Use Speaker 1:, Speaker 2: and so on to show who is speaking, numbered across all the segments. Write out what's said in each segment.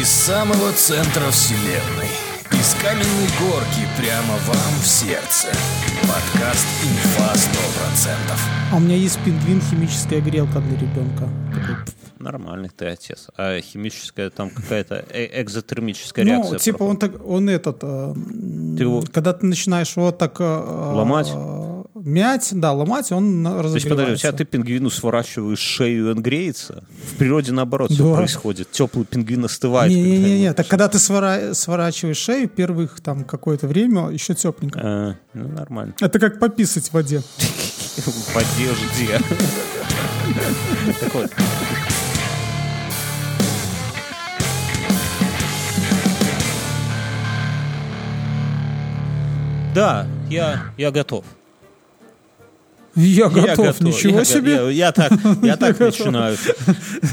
Speaker 1: Из самого центра вселенной. Из каменной горки прямо вам в сердце. Подкаст «Инфа 100%».
Speaker 2: А у меня есть пингвин химическая грелка для ребенка.
Speaker 3: Нормальный ты отец. А химическая там какая-то э- экзотермическая реакция.
Speaker 2: Ну, типа
Speaker 3: проходит.
Speaker 2: он так, он этот, э, м,
Speaker 3: Ты его-
Speaker 2: когда ты начинаешь его так э,
Speaker 3: Ломать?
Speaker 2: Мять, да, ломать, он на-
Speaker 3: То есть,
Speaker 2: разогревается.
Speaker 3: подожди, у тебя ты пингвину сворачиваешь шею, и он греется? В природе наоборот все
Speaker 2: Да.
Speaker 3: происходит. Теплый пингвин остывает.
Speaker 2: Не-не-не, так когда ты свора- сворачиваешь шею, первых там какое-то время еще тепленько.
Speaker 3: А, ну, нормально.
Speaker 2: Это как пописать в воде.
Speaker 3: В одежде. Так вот. Да, я, я готов.
Speaker 2: Я
Speaker 3: Я
Speaker 2: готов, ничего
Speaker 3: Я-
Speaker 2: себе.
Speaker 3: Я, я так, я так
Speaker 2: готов.
Speaker 3: начинаю.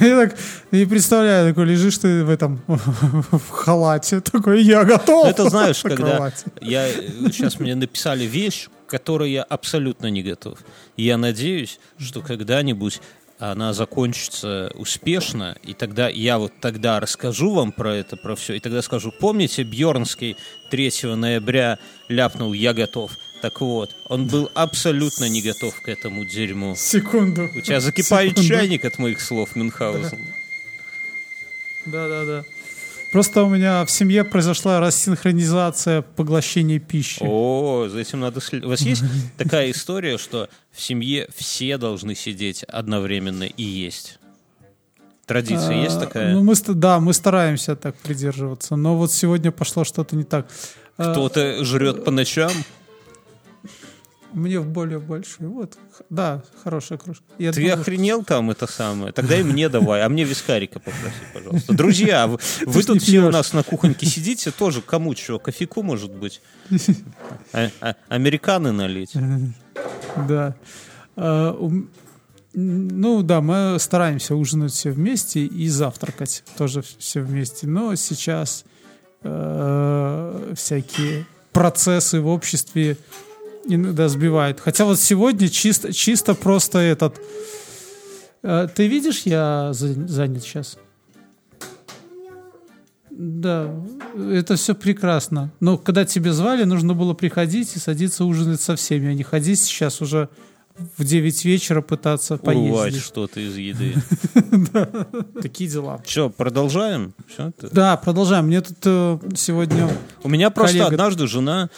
Speaker 2: Я так не представляю, такой лежишь ты в этом в халате, такой, я готов.
Speaker 3: Это знаешь,
Speaker 2: на
Speaker 3: когда я сейчас мне написали вещь, к которой я абсолютно не готов. Я надеюсь, что когда-нибудь она закончится успешно, и тогда я вот тогда расскажу вам про это, про все, и тогда скажу, помните, Бьернский 3 ноября ляпнул «Я готов». Так вот, он был абсолютно не готов к этому дерьму.
Speaker 2: Секунду.
Speaker 3: У тебя закипает
Speaker 2: Секунду.
Speaker 3: чайник от моих слов, Мюнхгаузен.
Speaker 2: Да-да-да. Просто у меня в семье произошла рассинхронизация поглощения пищи.
Speaker 3: О, за этим надо следить. У вас есть такая история, что в семье все должны сидеть одновременно и есть? Традиция есть
Speaker 2: А,
Speaker 3: такая?
Speaker 2: Ну, мы, да, мы стараемся так придерживаться. Но вот сегодня пошло что-то не так. А,
Speaker 3: Кто-то жрет по ночам?
Speaker 2: Мне в более большую. Вот. Да, хорошая кружка. Я
Speaker 3: Ты
Speaker 2: думаю,
Speaker 3: охренел там это самое? Тогда и мне давай, а мне вискарика попроси, пожалуйста. Друзья, вы, вы тут все у нас на кухоньке сидите, тоже кому что, кофейку, может быть? А- а- американы налить?
Speaker 2: Да. А, Ну да, мы стараемся ужинать все вместе и завтракать тоже все вместе. Но сейчас э, всякие процессы в обществе иногда сбивают. Хотя вот сегодня чисто, чисто просто этот... Э, Ты видишь, я за- занят сейчас? Да, это все прекрасно. Но когда тебя звали, нужно было приходить и садиться ужинать со всеми, а не ходить сейчас уже в 9 вечера пытаться
Speaker 3: Урвать
Speaker 2: поесть.
Speaker 3: что-то из еды.
Speaker 2: Такие дела.
Speaker 3: Что, продолжаем?
Speaker 2: Да, продолжаем. Мне тут э, сегодня
Speaker 3: У меня просто однажды жена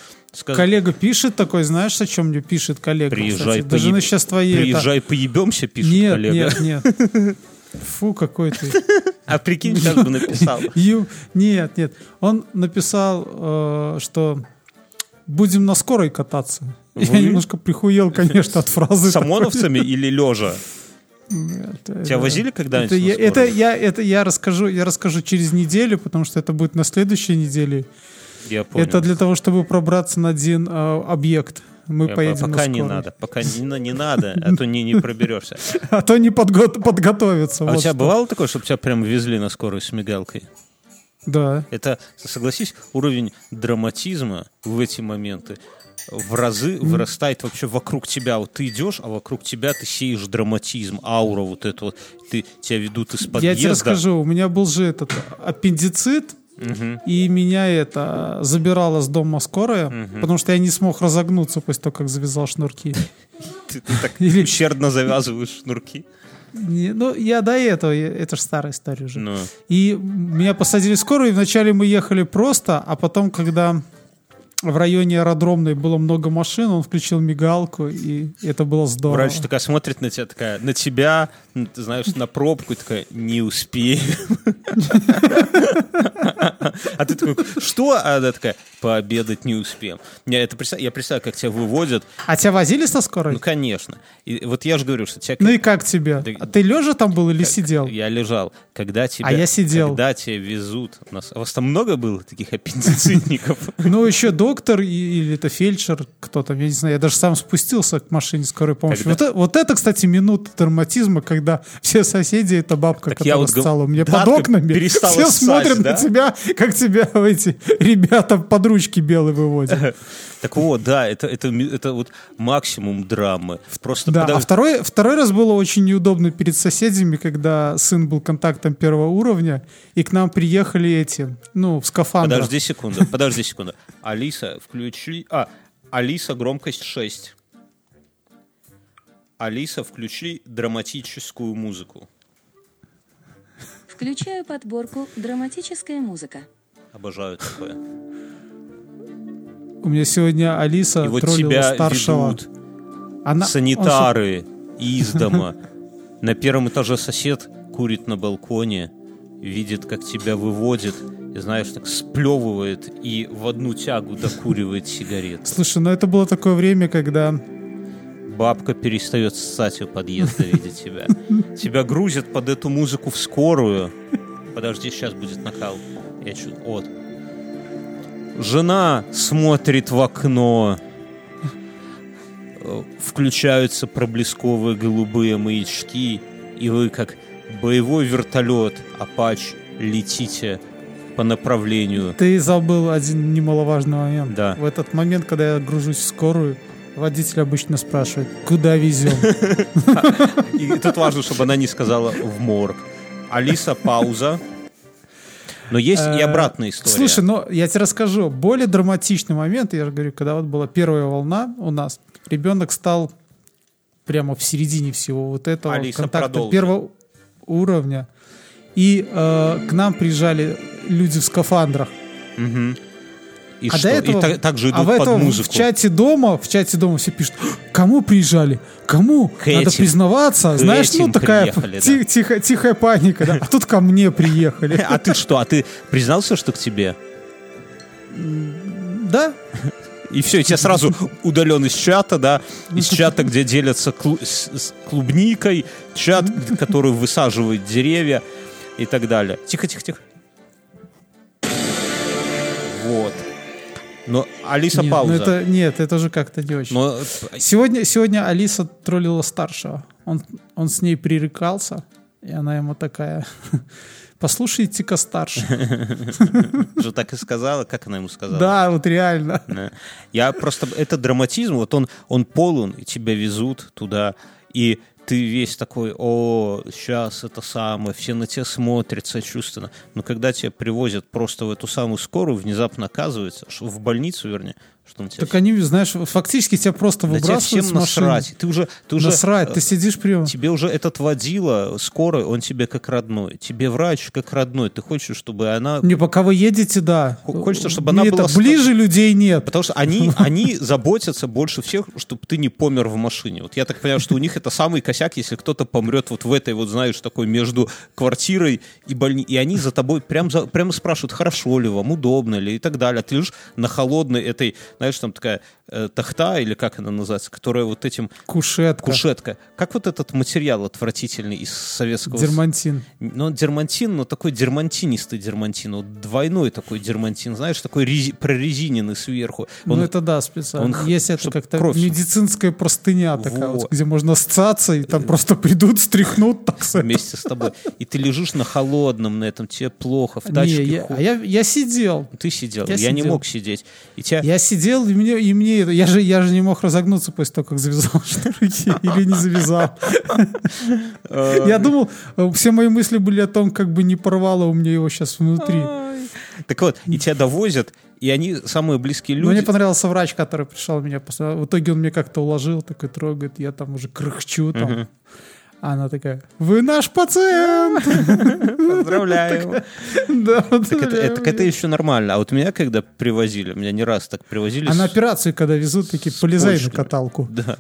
Speaker 2: коллега пишет такой, знаешь, о чем мне пишет коллега?
Speaker 3: Приезжай,
Speaker 2: кстати? Даже
Speaker 3: поеб-
Speaker 2: на сейчас твоей... это-
Speaker 3: приезжай, поебемся, пишет
Speaker 2: Нет,
Speaker 3: коллега.
Speaker 2: нет, нет. Фу, какой ты.
Speaker 3: А прикинь, сейчас бы написал.
Speaker 2: Нет, нет. Он написал, э, что будем на скорой кататься. Я немножко прихуел, конечно, от фразы.
Speaker 3: С ОМОНовцами или лежа?
Speaker 2: Это-
Speaker 3: Тебя
Speaker 2: это-
Speaker 3: возили когда-нибудь
Speaker 2: Это
Speaker 3: на
Speaker 2: я, это я, это я расскажу, я расскажу через неделю, потому что это будет на следующей неделе.
Speaker 3: Я понял.
Speaker 2: Это для того, чтобы пробраться на один э, объект. Мы
Speaker 3: Я
Speaker 2: поедем
Speaker 3: по-
Speaker 2: на
Speaker 3: Пока не надо, пока не, не надо, а то не, не проберешься.
Speaker 2: А то не подго- подготовиться.
Speaker 3: А у
Speaker 2: вот
Speaker 3: тебя
Speaker 2: что.
Speaker 3: бывало такое, чтобы тебя прям везли на скорую с мигалкой?
Speaker 2: Да.
Speaker 3: Это, согласись, уровень драматизма в эти моменты в разы вырастает вообще вокруг тебя. Вот ты идешь, а вокруг тебя ты сеешь драматизм, аура вот эту вот. Ты, тебя ведут из подъезда.
Speaker 2: Я тебе расскажу, у меня был же этот аппендицит, и меня это забирала с дома скорая, потому что я не смог разогнуться после того, как завязал шнурки.
Speaker 3: Ты, так ущербно завязываешь шнурки.
Speaker 2: Не, ну, я до этого, я- это же старая история уже.
Speaker 3: Ну,
Speaker 2: И меня посадили в скорую, и вначале мы ехали просто, а потом, когда в районе аэродромной было много машин, он включил мигалку, и это было здорово.
Speaker 3: врач такая смотрит на тебя, такая, на тебя, ты знаешь, на пробку, и такая, не успею. А ты такой, что? А она такая, пообедать не успеем. Я, это представ- я представляю, как тебя выводят.
Speaker 2: А тебя возили со скорой?
Speaker 3: Ну, конечно. И вот я же говорю, что тебя...
Speaker 2: Ну и как тебе?
Speaker 3: Да-
Speaker 2: А ты лежа там был или сидел?
Speaker 3: Я лежал. Когда тебя,
Speaker 2: А я сидел.
Speaker 3: Когда тебя везут... У, нас, у вас там много было таких аппендицитников?
Speaker 2: Ну, еще доктор или это фельдшер, кто там, я не знаю, я даже сам спустился к машине скорой помощи.
Speaker 3: Когда?
Speaker 2: Вот, это, кстати, минута драматизма, когда все соседи, это бабка, которая ссала у меня под
Speaker 3: ты
Speaker 2: окнами, все смотрят на тебя, как тебя эти ребята под ручки белые выводят.
Speaker 3: Так вот, да, это, это, это вот максимум драмы. Просто
Speaker 2: Да, а
Speaker 3: подож-
Speaker 2: второй, второй раз было очень неудобно перед соседями, когда сын был контактом первого уровня, и к нам приехали эти, ну, в скафандрах.
Speaker 3: Подожди секунду, подожди секунду. Алиса, включи... А, Алиса, громкость 6. Алиса, включи драматическую музыку.
Speaker 4: Включаю подборку «Драматическая музыка».
Speaker 3: Обожаю такое.
Speaker 2: У меня сегодня Алиса
Speaker 3: И вот
Speaker 2: троллила
Speaker 3: тебя
Speaker 2: старшего.
Speaker 3: ведут
Speaker 2: Она- он
Speaker 3: санитары из дома. На первом этаже сосед курит на балконе, видит, как тебя выводит, и, знаешь, так сплевывает и в одну тягу докуривает сигарет.
Speaker 2: Слушай, ну это было такое время, когда
Speaker 3: Бабка перестает ссать у подъезда, видя тебя. Тебя грузят под эту музыку в скорую. Подожди, сейчас будет накал. Я чуть... Вот. Жена смотрит в окно. Включаются проблесковые голубые маячки, и вы, как боевой вертолет, Апач, летите по направлению.
Speaker 2: ты забыл один немаловажный момент.
Speaker 3: Да.
Speaker 2: В этот момент, когда я гружусь в скорую, водитель обычно спрашивает, куда везем?
Speaker 3: И тут важно, чтобы она не сказала в морг. Алиса, пауза. Но есть и
Speaker 2: Э,
Speaker 3: обратная история.
Speaker 2: Слушай, ну я тебе расскажу. Более драматичный момент, я же говорю, когда вот была первая волна у нас, ребенок стал прямо в середине всего вот этого
Speaker 3: Алиса,
Speaker 2: контакта
Speaker 3: продолжи.
Speaker 2: первого уровня. И э, к нам приезжали люди в скафандрах.
Speaker 3: Мгм. И
Speaker 2: а
Speaker 3: что?
Speaker 2: до этого,
Speaker 3: и так, так же идут
Speaker 2: а в
Speaker 3: под
Speaker 2: этом
Speaker 3: музыку.
Speaker 2: в чате дома, в чате дома все пишут, кому приезжали, кому,
Speaker 3: К
Speaker 2: надо
Speaker 3: этим.
Speaker 2: признаваться,
Speaker 3: К
Speaker 2: знаешь, ну такая
Speaker 3: да.
Speaker 2: тихо- тихая паника, да. а тут ко мне приехали,
Speaker 3: А ты что? А ты признался, что к тебе?
Speaker 2: да?
Speaker 3: И все, и тебя сразу удален из чата, да, из чата, где делятся клу- с клубникой, чат, который высаживает деревья и так далее. Тихо, тихо, тихо. Вот. Но Алиса
Speaker 2: Нет,
Speaker 3: пауза.
Speaker 2: ну это, нет, это же как-то не очень.
Speaker 3: Но
Speaker 2: Сегодня, сегодня Алиса троллила старшего. Он, он с ней пререкался, и она ему такая, послушайте-ка старший.
Speaker 3: же так и сказала, как она ему сказала?
Speaker 2: Да, вот реально.
Speaker 3: Да. Я просто... Это драматизм, вот он, он полон, и тебя везут туда, и ты весь такой, о, сейчас это самое, все на тебя смотрят сочувственно. Но когда тебя привозят просто в эту самую скорую, внезапно оказывается, что в больницу, вернее, что тебя...
Speaker 2: Так они, знаешь, фактически тебя просто
Speaker 3: да тебя
Speaker 2: выбрасывают
Speaker 3: всем
Speaker 2: с машины.
Speaker 3: насрать. Ты уже, ты уже,
Speaker 2: Насрать,
Speaker 3: э,
Speaker 2: ты сидишь прямо.
Speaker 3: Тебе уже этот водила скорой, он тебе как родной. Тебе врач как родной. Ты хочешь, чтобы она...
Speaker 2: Не, пока вы едете, да.
Speaker 3: Хо- хочется, чтобы она
Speaker 2: Мне
Speaker 3: была
Speaker 2: это ближе людей нет.
Speaker 3: Потому что они, они заботятся больше всех, чтобы ты не помер в машине. Вот я так понимаю, что у них это самый косяк, если кто-то помрет вот в этой вот, знаешь, такой между квартирой и больницей. И они за тобой прям за, прямо спрашивают, хорошо ли вам, удобно ли и так далее. А ты лежишь на холодной этой, знаешь, там такая э, тахта, или как она называется, которая вот этим
Speaker 2: Кушетка.
Speaker 3: кушетка. Как вот этот материал отвратительный из советского...
Speaker 2: Дермантин.
Speaker 3: Ну, дермантин, но такой дермантинистый дермантин, вот двойной такой дермантин, знаешь, такой рези- прорезиненный сверху. Он-
Speaker 2: ну это да, специально.
Speaker 3: он
Speaker 2: Есть это как-то
Speaker 3: кровь-
Speaker 2: медицинская простыня такая,
Speaker 3: Во.
Speaker 2: вот, где можно сцаться, и там просто придут, стряхнут так
Speaker 3: вместе с тобой. И ты лежишь на холодном, на этом, тебе плохо, в
Speaker 2: Не,
Speaker 3: тачке
Speaker 2: я,
Speaker 3: хо-
Speaker 2: а я, я сидел.
Speaker 3: Ты сидел,
Speaker 2: я
Speaker 3: я, не
Speaker 2: сидел.
Speaker 3: мог сидеть. И тебя...
Speaker 2: Я сидел, и мне, и мне это- я же, я же не мог разогнуться после того, как завязал шнурки или не завязал. Я думал, все мои мысли были о том, как бы не порвало у меня его сейчас внутри.
Speaker 3: Так вот, и тебя довозят, и они самые близкие
Speaker 2: Но мне
Speaker 3: люди.
Speaker 2: понравился врач, который пришел меня В итоге он меня как-то уложил, такой трогает, я там уже кряхчу там. А она такая, вы наш пациент!
Speaker 3: Поздравляю.
Speaker 2: Да,
Speaker 3: Так это,
Speaker 2: да,
Speaker 3: это, так это еще нормально. А вот меня когда привозили, меня не раз так привозили.
Speaker 2: А на операцию, когда везут, такие, полезай на каталку.
Speaker 3: Да.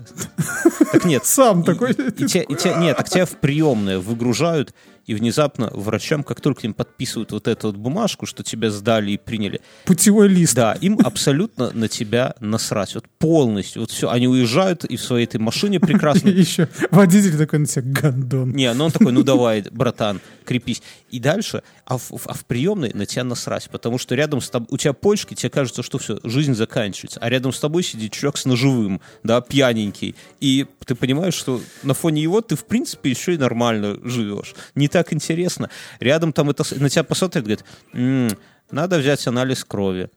Speaker 3: Так нет.
Speaker 2: Сам такой.
Speaker 3: Нет, так тебя в приемное выгружают, и внезапно врачам, как только им подписывают вот эту вот бумажку, что тебя сдали и приняли,
Speaker 2: Путевой лист.
Speaker 3: да, им абсолютно на тебя насрать. Вот полностью. Вот все. Они уезжают и в своей этой машине прекрасной
Speaker 2: Еще водитель такой на тебя, гандон.
Speaker 3: Не, ну он такой, ну давай, братан, крепись. И дальше, а в, а в приемной на тебя насрать, потому что рядом с тобой, у тебя почки, тебе кажется, что все, жизнь заканчивается, а рядом с тобой сидит человек с ножевым, да, пьяненький, и ты понимаешь, что на фоне его ты, в принципе, еще и нормально живешь. Не так, интересно. Рядом там это, на тебя посмотрят, говорит, «М, надо взять анализ крови.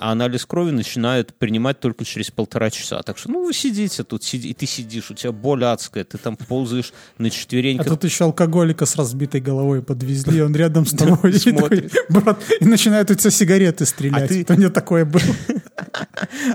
Speaker 3: А анализ крови начинают принимать только через полтора часа. Так что, ну, вы сидите тут, сиди, и ты сидишь, у тебя боль адская, ты там ползаешь на
Speaker 2: А
Speaker 3: четвереньках.
Speaker 2: тут еще алкоголика с разбитой головой подвезли, он рядом с тобой. и такой, Брат, и начинают у тебя сигареты стрелять.
Speaker 3: А ты-
Speaker 2: Это мне такое было.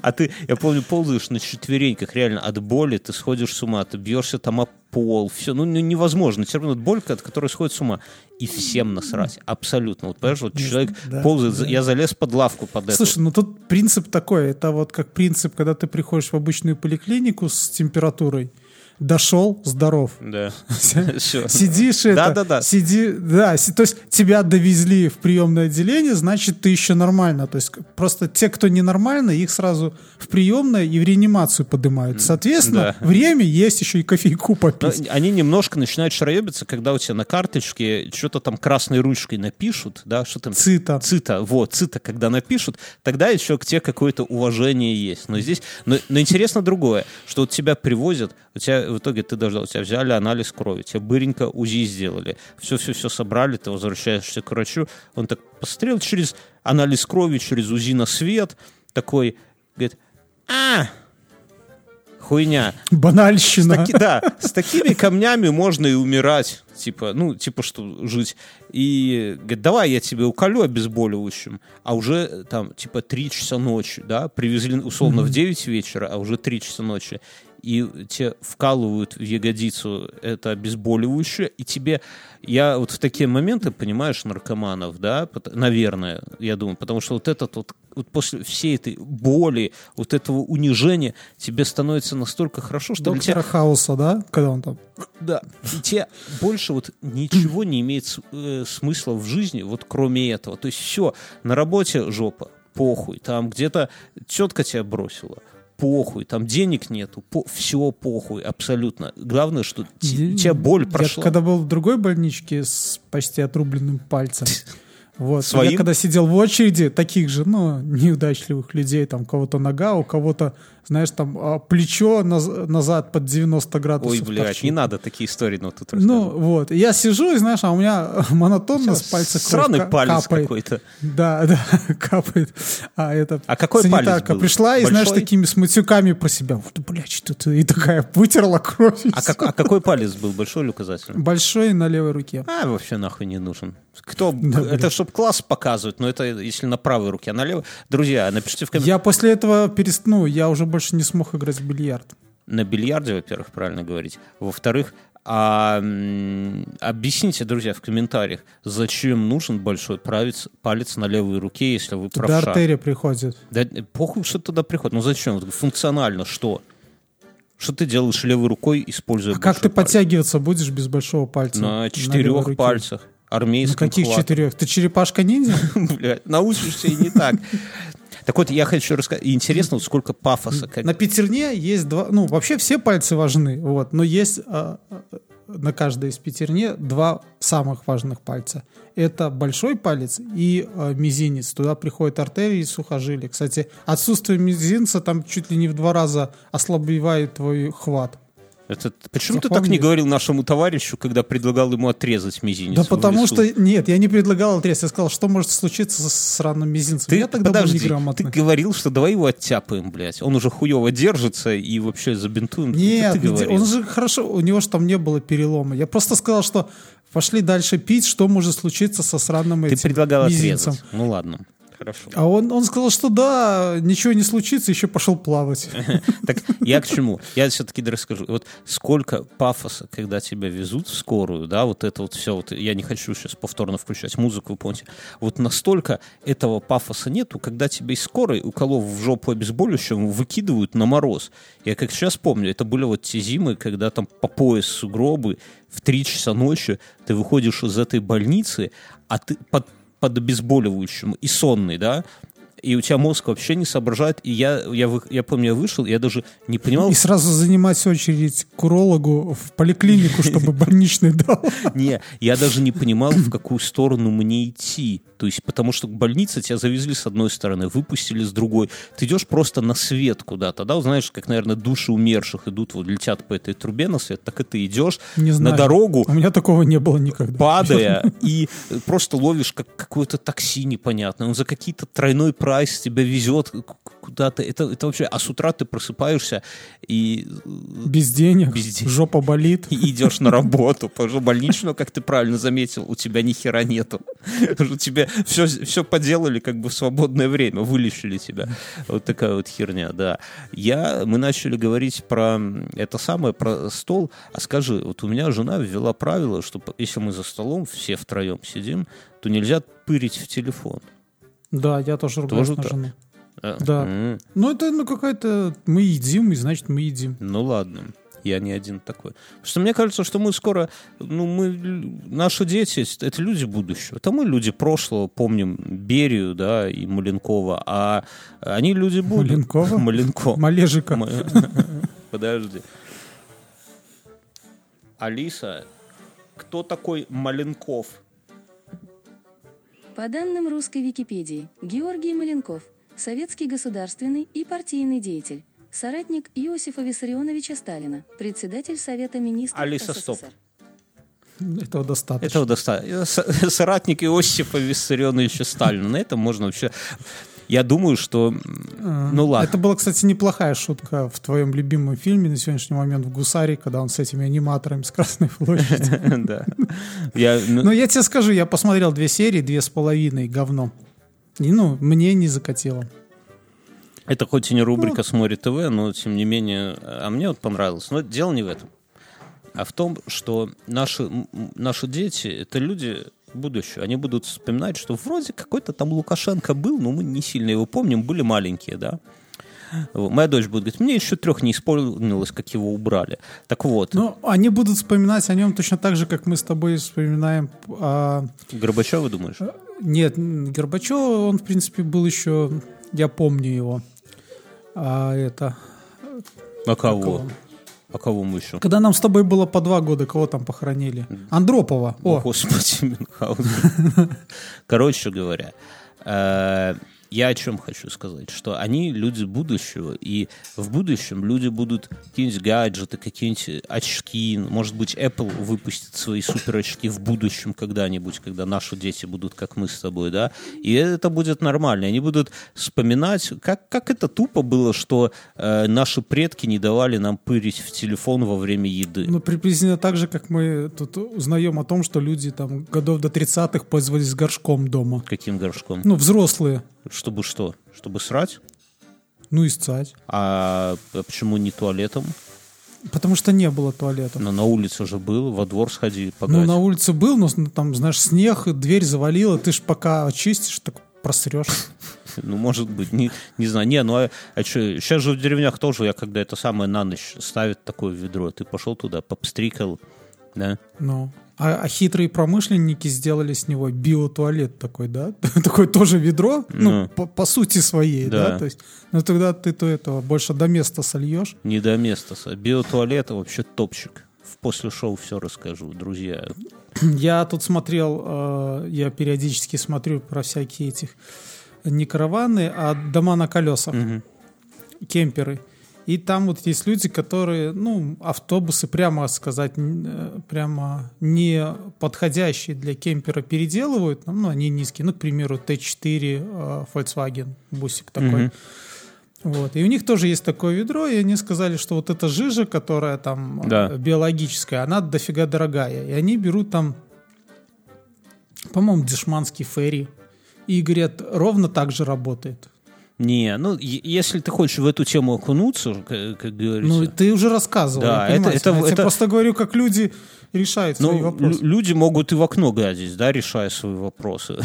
Speaker 3: А ты, я помню, ползаешь на четвереньках, реально, от боли ты сходишь с ума, ты бьешься там о пол, все, ну, ну, невозможно, все равно боль, от которой сходит с ума. И всем насрать, абсолютно. Вот, понимаешь, вот человек
Speaker 2: да,
Speaker 3: ползает, за- я залез под лавку под это.
Speaker 2: Слушай, ну тут принцип такой, это вот как принцип, когда ты приходишь в обычную поликлинику с температурой, дошел, здоров.
Speaker 3: Да.
Speaker 2: Сидишь это,
Speaker 3: Да-да-да.
Speaker 2: сиди, да, си- то есть тебя довезли в приемное отделение, значит ты еще нормально, то есть просто те, кто ненормально, их сразу в приемное и в реанимацию поднимают. Соответственно,
Speaker 3: Да.
Speaker 2: время есть еще и кофейку
Speaker 3: Но
Speaker 2: попить.
Speaker 3: они немножко начинают шароебиться, когда у тебя на карточке что-то там красной ручкой напишут, да, что там...
Speaker 2: Цита.
Speaker 3: Цита, вот, цита, когда напишут, тогда еще к тебе какое-то уважение есть. Но здесь, но, но интересно другое, что вот тебя привозят, у тебя в итоге ты дождал, у тебя взяли анализ крови, тебе быренько УЗИ сделали, все-все-все собрали, ты возвращаешься к врачу, он так посмотрел через анализ крови, через УЗИ на свет, такой, говорит, а, хуйня, с
Speaker 2: Банальщина.
Speaker 3: таки- да, с такими камнями можно и умирать. Типа, ну, типа, что жить. И говорит, давай я тебе уколю обезболивающим. А уже там, типа, 3 часа ночи, да, привезли условно в 9 вечера, а уже 3 часа ночи. И тебе вкалывают в ягодицу это обезболивающее, и тебе... Я вот в такие моменты, понимаешь, наркоманов, да, наверное, я думаю, потому что вот этот вот, вот после всей этой боли, вот этого унижения, тебе становится настолько хорошо, что для тебя
Speaker 2: Доктора Хауса, да? Когда он там...
Speaker 3: да. И тебе больше вот ничего не имеет э, смысла в жизни, вот кроме этого. То есть все, на работе жопа, похуй. Там где-то тетка тебя бросила, похуй. Там денег нету, все похуй, абсолютно. Главное, что у тебя боль прошла.
Speaker 2: Я когда был в другой больничке с почти отрубленным пальцем, вот,
Speaker 3: Своим?
Speaker 2: я когда сидел в очереди, таких же, ну, неудачливых людей, там, у кого-то нога, у кого-то, знаешь, там, а, плечо наз- назад под 90 градусов
Speaker 3: Ой, блядь,
Speaker 2: торчит.
Speaker 3: не надо такие истории, но тут
Speaker 2: Ну,
Speaker 3: расскажу.
Speaker 2: вот, и я сижу, и, знаешь, а у меня монотонно с пальца
Speaker 3: Сраный палец
Speaker 2: капает.
Speaker 3: какой-то.
Speaker 2: Да, да, капает. А это
Speaker 3: А какой
Speaker 2: санитарка
Speaker 3: палец был?
Speaker 2: пришла и, знаешь,
Speaker 3: Большой?
Speaker 2: такими с матюками про себя. Вот, блядь, что ты? И такая вытерла кровь.
Speaker 3: А, как- а какой палец был, большой или указательный?
Speaker 2: Большой на левой руке.
Speaker 3: А, вообще нахуй не нужен. Кто,
Speaker 2: Да,
Speaker 3: это
Speaker 2: блин.
Speaker 3: Чтобы класс показывать, но это если на правой руке, а на левой. Друзья, напишите в комментариях.
Speaker 2: Я после этого перест... ну, я уже больше не смог играть в бильярд.
Speaker 3: на бильярде, во-первых, правильно говорить. Во-вторых, а, объясните, друзья, в комментариях, зачем нужен большой палец, палец на левой руке, если вы
Speaker 2: Туда
Speaker 3: правша?
Speaker 2: артерия приходит.
Speaker 3: Да похуй, что туда приходит. Ну зачем? Функционально что? Что ты делаешь левой рукой, используя
Speaker 2: А как ты
Speaker 3: палец?
Speaker 2: подтягиваться будешь без большого пальца?
Speaker 3: На четырех
Speaker 2: руке?
Speaker 3: пальцах.
Speaker 2: На
Speaker 3: Армейском
Speaker 2: каких
Speaker 3: хватом.
Speaker 2: четырех? Ты черепашка ниндзя?
Speaker 3: Блядь, научишься и не так. Так вот, я хочу рассказать. Интересно, вот сколько пафоса. как-
Speaker 2: На пятерне есть два... Ну, вообще все пальцы важны, вот. Но есть а, а, на каждой из пятерне два самых важных пальца. Это большой палец и а, мизинец. Туда приходят артерии и сухожилия. Кстати, отсутствие мизинца там чуть ли не в два раза ослабевает твой хват.
Speaker 3: Это, почему ты так
Speaker 2: Запомни.
Speaker 3: не говорил нашему товарищу, когда предлагал ему отрезать мизинец?
Speaker 2: Да потому что... Нет, я не предлагал отрез. Я сказал, что может случиться с сраным мизинцем.
Speaker 3: Ты
Speaker 2: я тогда
Speaker 3: подожди,
Speaker 2: был неграмотный.
Speaker 3: ты говорил, что давай его оттяпаем, блядь. Он уже хуево держится и вообще забинтуем.
Speaker 2: Нет,
Speaker 3: ты говорил.
Speaker 2: он же хорошо, у него же там не было перелома. Я просто сказал, что пошли дальше пить, что может случиться со сраным
Speaker 3: Ты
Speaker 2: этим
Speaker 3: предлагал
Speaker 2: мизинцем.
Speaker 3: отрезать. Ну ладно, хорошо.
Speaker 2: А он, он сказал, что да, ничего не случится, еще пошел плавать.
Speaker 3: Так я к чему? Я все-таки расскажу. Вот сколько пафоса, когда тебя везут в скорую, да, вот это вот все, вот я не хочу сейчас повторно включать музыку, вы помните. Вот настолько этого пафоса нету, когда тебя из скорой, уколов в жопу обезболивающим, выкидывают на мороз. Я как сейчас помню, это были вот те зимы, когда там по пояс сугробы, в 3 часа ночи ты выходишь из этой больницы, а ты под, под обезболивающим и сонный, да, и у тебя мозг вообще не соображает. И я, я, я помню, я вышел, я даже не понимал,
Speaker 2: И сразу занимать очередь к урологу в поликлинику, чтобы больничный дал.
Speaker 3: Не, я даже не понимал, в какую сторону мне идти. То есть, потому что к больнице тебя завезли с одной стороны, выпустили с другой. Ты идешь просто на свет куда-то, да? Знаешь, как, наверное, души умерших идут, вот летят по этой трубе на свет, так и ты идешь
Speaker 2: Не знаю.
Speaker 3: на дорогу,
Speaker 2: У меня такого не было никогда.
Speaker 3: падая, и просто ловишь как какое-то такси непонятное. Он за какие-то тройной прайс тебя везет куда-то. Это, это вообще... А с утра ты просыпаешься и
Speaker 2: Без денег,
Speaker 3: Без денег.
Speaker 2: жопа болит.
Speaker 3: и идешь на работу, потому что больничную, как ты правильно заметил, у тебя ни хера нету. Тебе все, все поделали как бы в свободное время, вылечили тебя. Вот такая вот херня, да. Я, мы начали говорить про это самое, про стол. А скажи, вот у меня жена ввела правило, что если мы за столом все втроем сидим, то нельзя пырить в телефон.
Speaker 2: Да, я тоже ругаюсь
Speaker 3: Тоже
Speaker 2: на
Speaker 3: так?
Speaker 2: жену.
Speaker 3: А,
Speaker 2: Да.
Speaker 3: м,
Speaker 2: Ну, это ну какая-то... Мы едим, и значит мы едим.
Speaker 3: Ну ладно, я не один такой. Потому что мне кажется, что мы скоро, ну мы, наши дети, это люди будущего. Это мы люди прошлого, помним Берию, да, и Маленкова, а они люди будущего.
Speaker 2: Маленкова?
Speaker 3: Маленкова.
Speaker 2: Малежика.
Speaker 3: Подожди. Алиса, кто такой Маленков?
Speaker 4: По данным русской Википедии, Георгий Маленков – советский государственный и партийный деятель, соратник Иосифа Виссарионовича Сталина, председатель Совета министров
Speaker 3: Алиса,
Speaker 4: СССР.
Speaker 3: стоп.
Speaker 2: Этого достаточно.
Speaker 3: Этого достаточно. Соратник Иосифа Виссарионовича Сталина. На этом можно вообще... Я думаю, что... м, Ну ладно.
Speaker 2: Это была, кстати, неплохая шутка в твоем любимом фильме на сегодняшний момент в «Гусаре», когда он с этими аниматорами с Красной площади.
Speaker 3: Да. Ну,
Speaker 2: Но я тебе скажу, я посмотрел две серии, две с половиной, говно. И, ну, мне не закатило.
Speaker 3: Это хоть и не рубрика
Speaker 2: Ну.
Speaker 3: «Смотри ТВ», но тем не менее, а мне вот понравилось. Но дело не в этом, а в том, что наши, наши дети — это люди будущего. Они будут вспоминать, что вроде какой-то там Лукашенко был, но мы не сильно его помним, были маленькие, да. Моя дочь будет говорить, мне еще трех не исполнилось, как его убрали. Так вот,
Speaker 2: Ну, они будут вспоминать о нем точно так же, как мы с тобой вспоминаем о...
Speaker 3: Горбачева, думаешь?
Speaker 2: Нет, м, Горбачев, он, в принципе, был еще... Я помню его. А это...
Speaker 3: А кого?
Speaker 2: кого?
Speaker 3: А кого мы еще?
Speaker 2: Когда нам с тобой было по два года, кого там похоронили? Андропова.
Speaker 3: О,
Speaker 2: О,
Speaker 3: господи, Мюнхгаузен. Короче говоря, э, я о чем хочу сказать, что они люди будущего, и в будущем люди будут какие-нибудь гаджеты, какие-нибудь очки, может быть, Apple выпустит свои супер очки в будущем когда-нибудь, когда наши дети будут как мы с тобой, да, и это будет нормально, они будут вспоминать, как, как это тупо было, что э, наши предки не давали нам пырить в телефон во время еды.
Speaker 2: ну, приблизительно так же, как мы тут узнаем о том, что люди там годов до 30-х пользовались горшком дома.
Speaker 3: Каким горшком?
Speaker 2: Ну, взрослые.
Speaker 3: Чтобы что? Чтобы срать?
Speaker 2: Ну, и сцать.
Speaker 3: А почему не туалетом?
Speaker 2: Потому что не было туалета.
Speaker 3: Но на улице же был, во двор сходи,
Speaker 2: Ну,
Speaker 3: подать.
Speaker 2: на улице был, но ну, там, знаешь, снег, дверь завалила, ты ж пока очистишь, так просрешь.
Speaker 3: Ну, может быть, не, не знаю. Не, ну а, что, сейчас же в деревнях тоже, я когда это самое на ночь ставят такое ведро, ты пошел туда, попстрикал, да?
Speaker 2: Ну. А, а хитрые промышленники сделали с него биотуалет такой, да? Такое тоже ведро, ну, по, по сути своей, да.
Speaker 3: Да.
Speaker 2: То есть, ну, тогда ты то этого больше до места сольешь.
Speaker 3: Не до места. Биотуалет вообще топчик. В после шоу все расскажу, друзья.
Speaker 2: Я тут смотрел, э, я периодически смотрю про всякие этих не караваны, а дома на колесах,
Speaker 3: Мгм.
Speaker 2: кемперы. И там вот есть люди, которые, ну, автобусы, прямо сказать, э, прямо не подходящие для кемпера переделывают, ну, они низкие, ну, к примеру, Т4 э, Volkswagen, бусик такой.
Speaker 3: Мгм.
Speaker 2: Вот. И у них тоже есть такое ведро, и они сказали, что вот эта жижа, которая там э,
Speaker 3: Да.
Speaker 2: биологическая, она дофига дорогая. И они берут там, по-моему, дешманский ферри. И говорят, ровно так же работает.
Speaker 3: Не, ну, если ты хочешь в эту тему окунуться, как, как говорится...
Speaker 2: Ну, ты уже рассказывал.
Speaker 3: Да, это- это-
Speaker 2: я тебе
Speaker 3: это-
Speaker 2: просто говорю, как люди решают свои
Speaker 3: Ну,
Speaker 2: вопросы.
Speaker 3: лю- люди могут и в окно гадить, да, решая свои вопросы.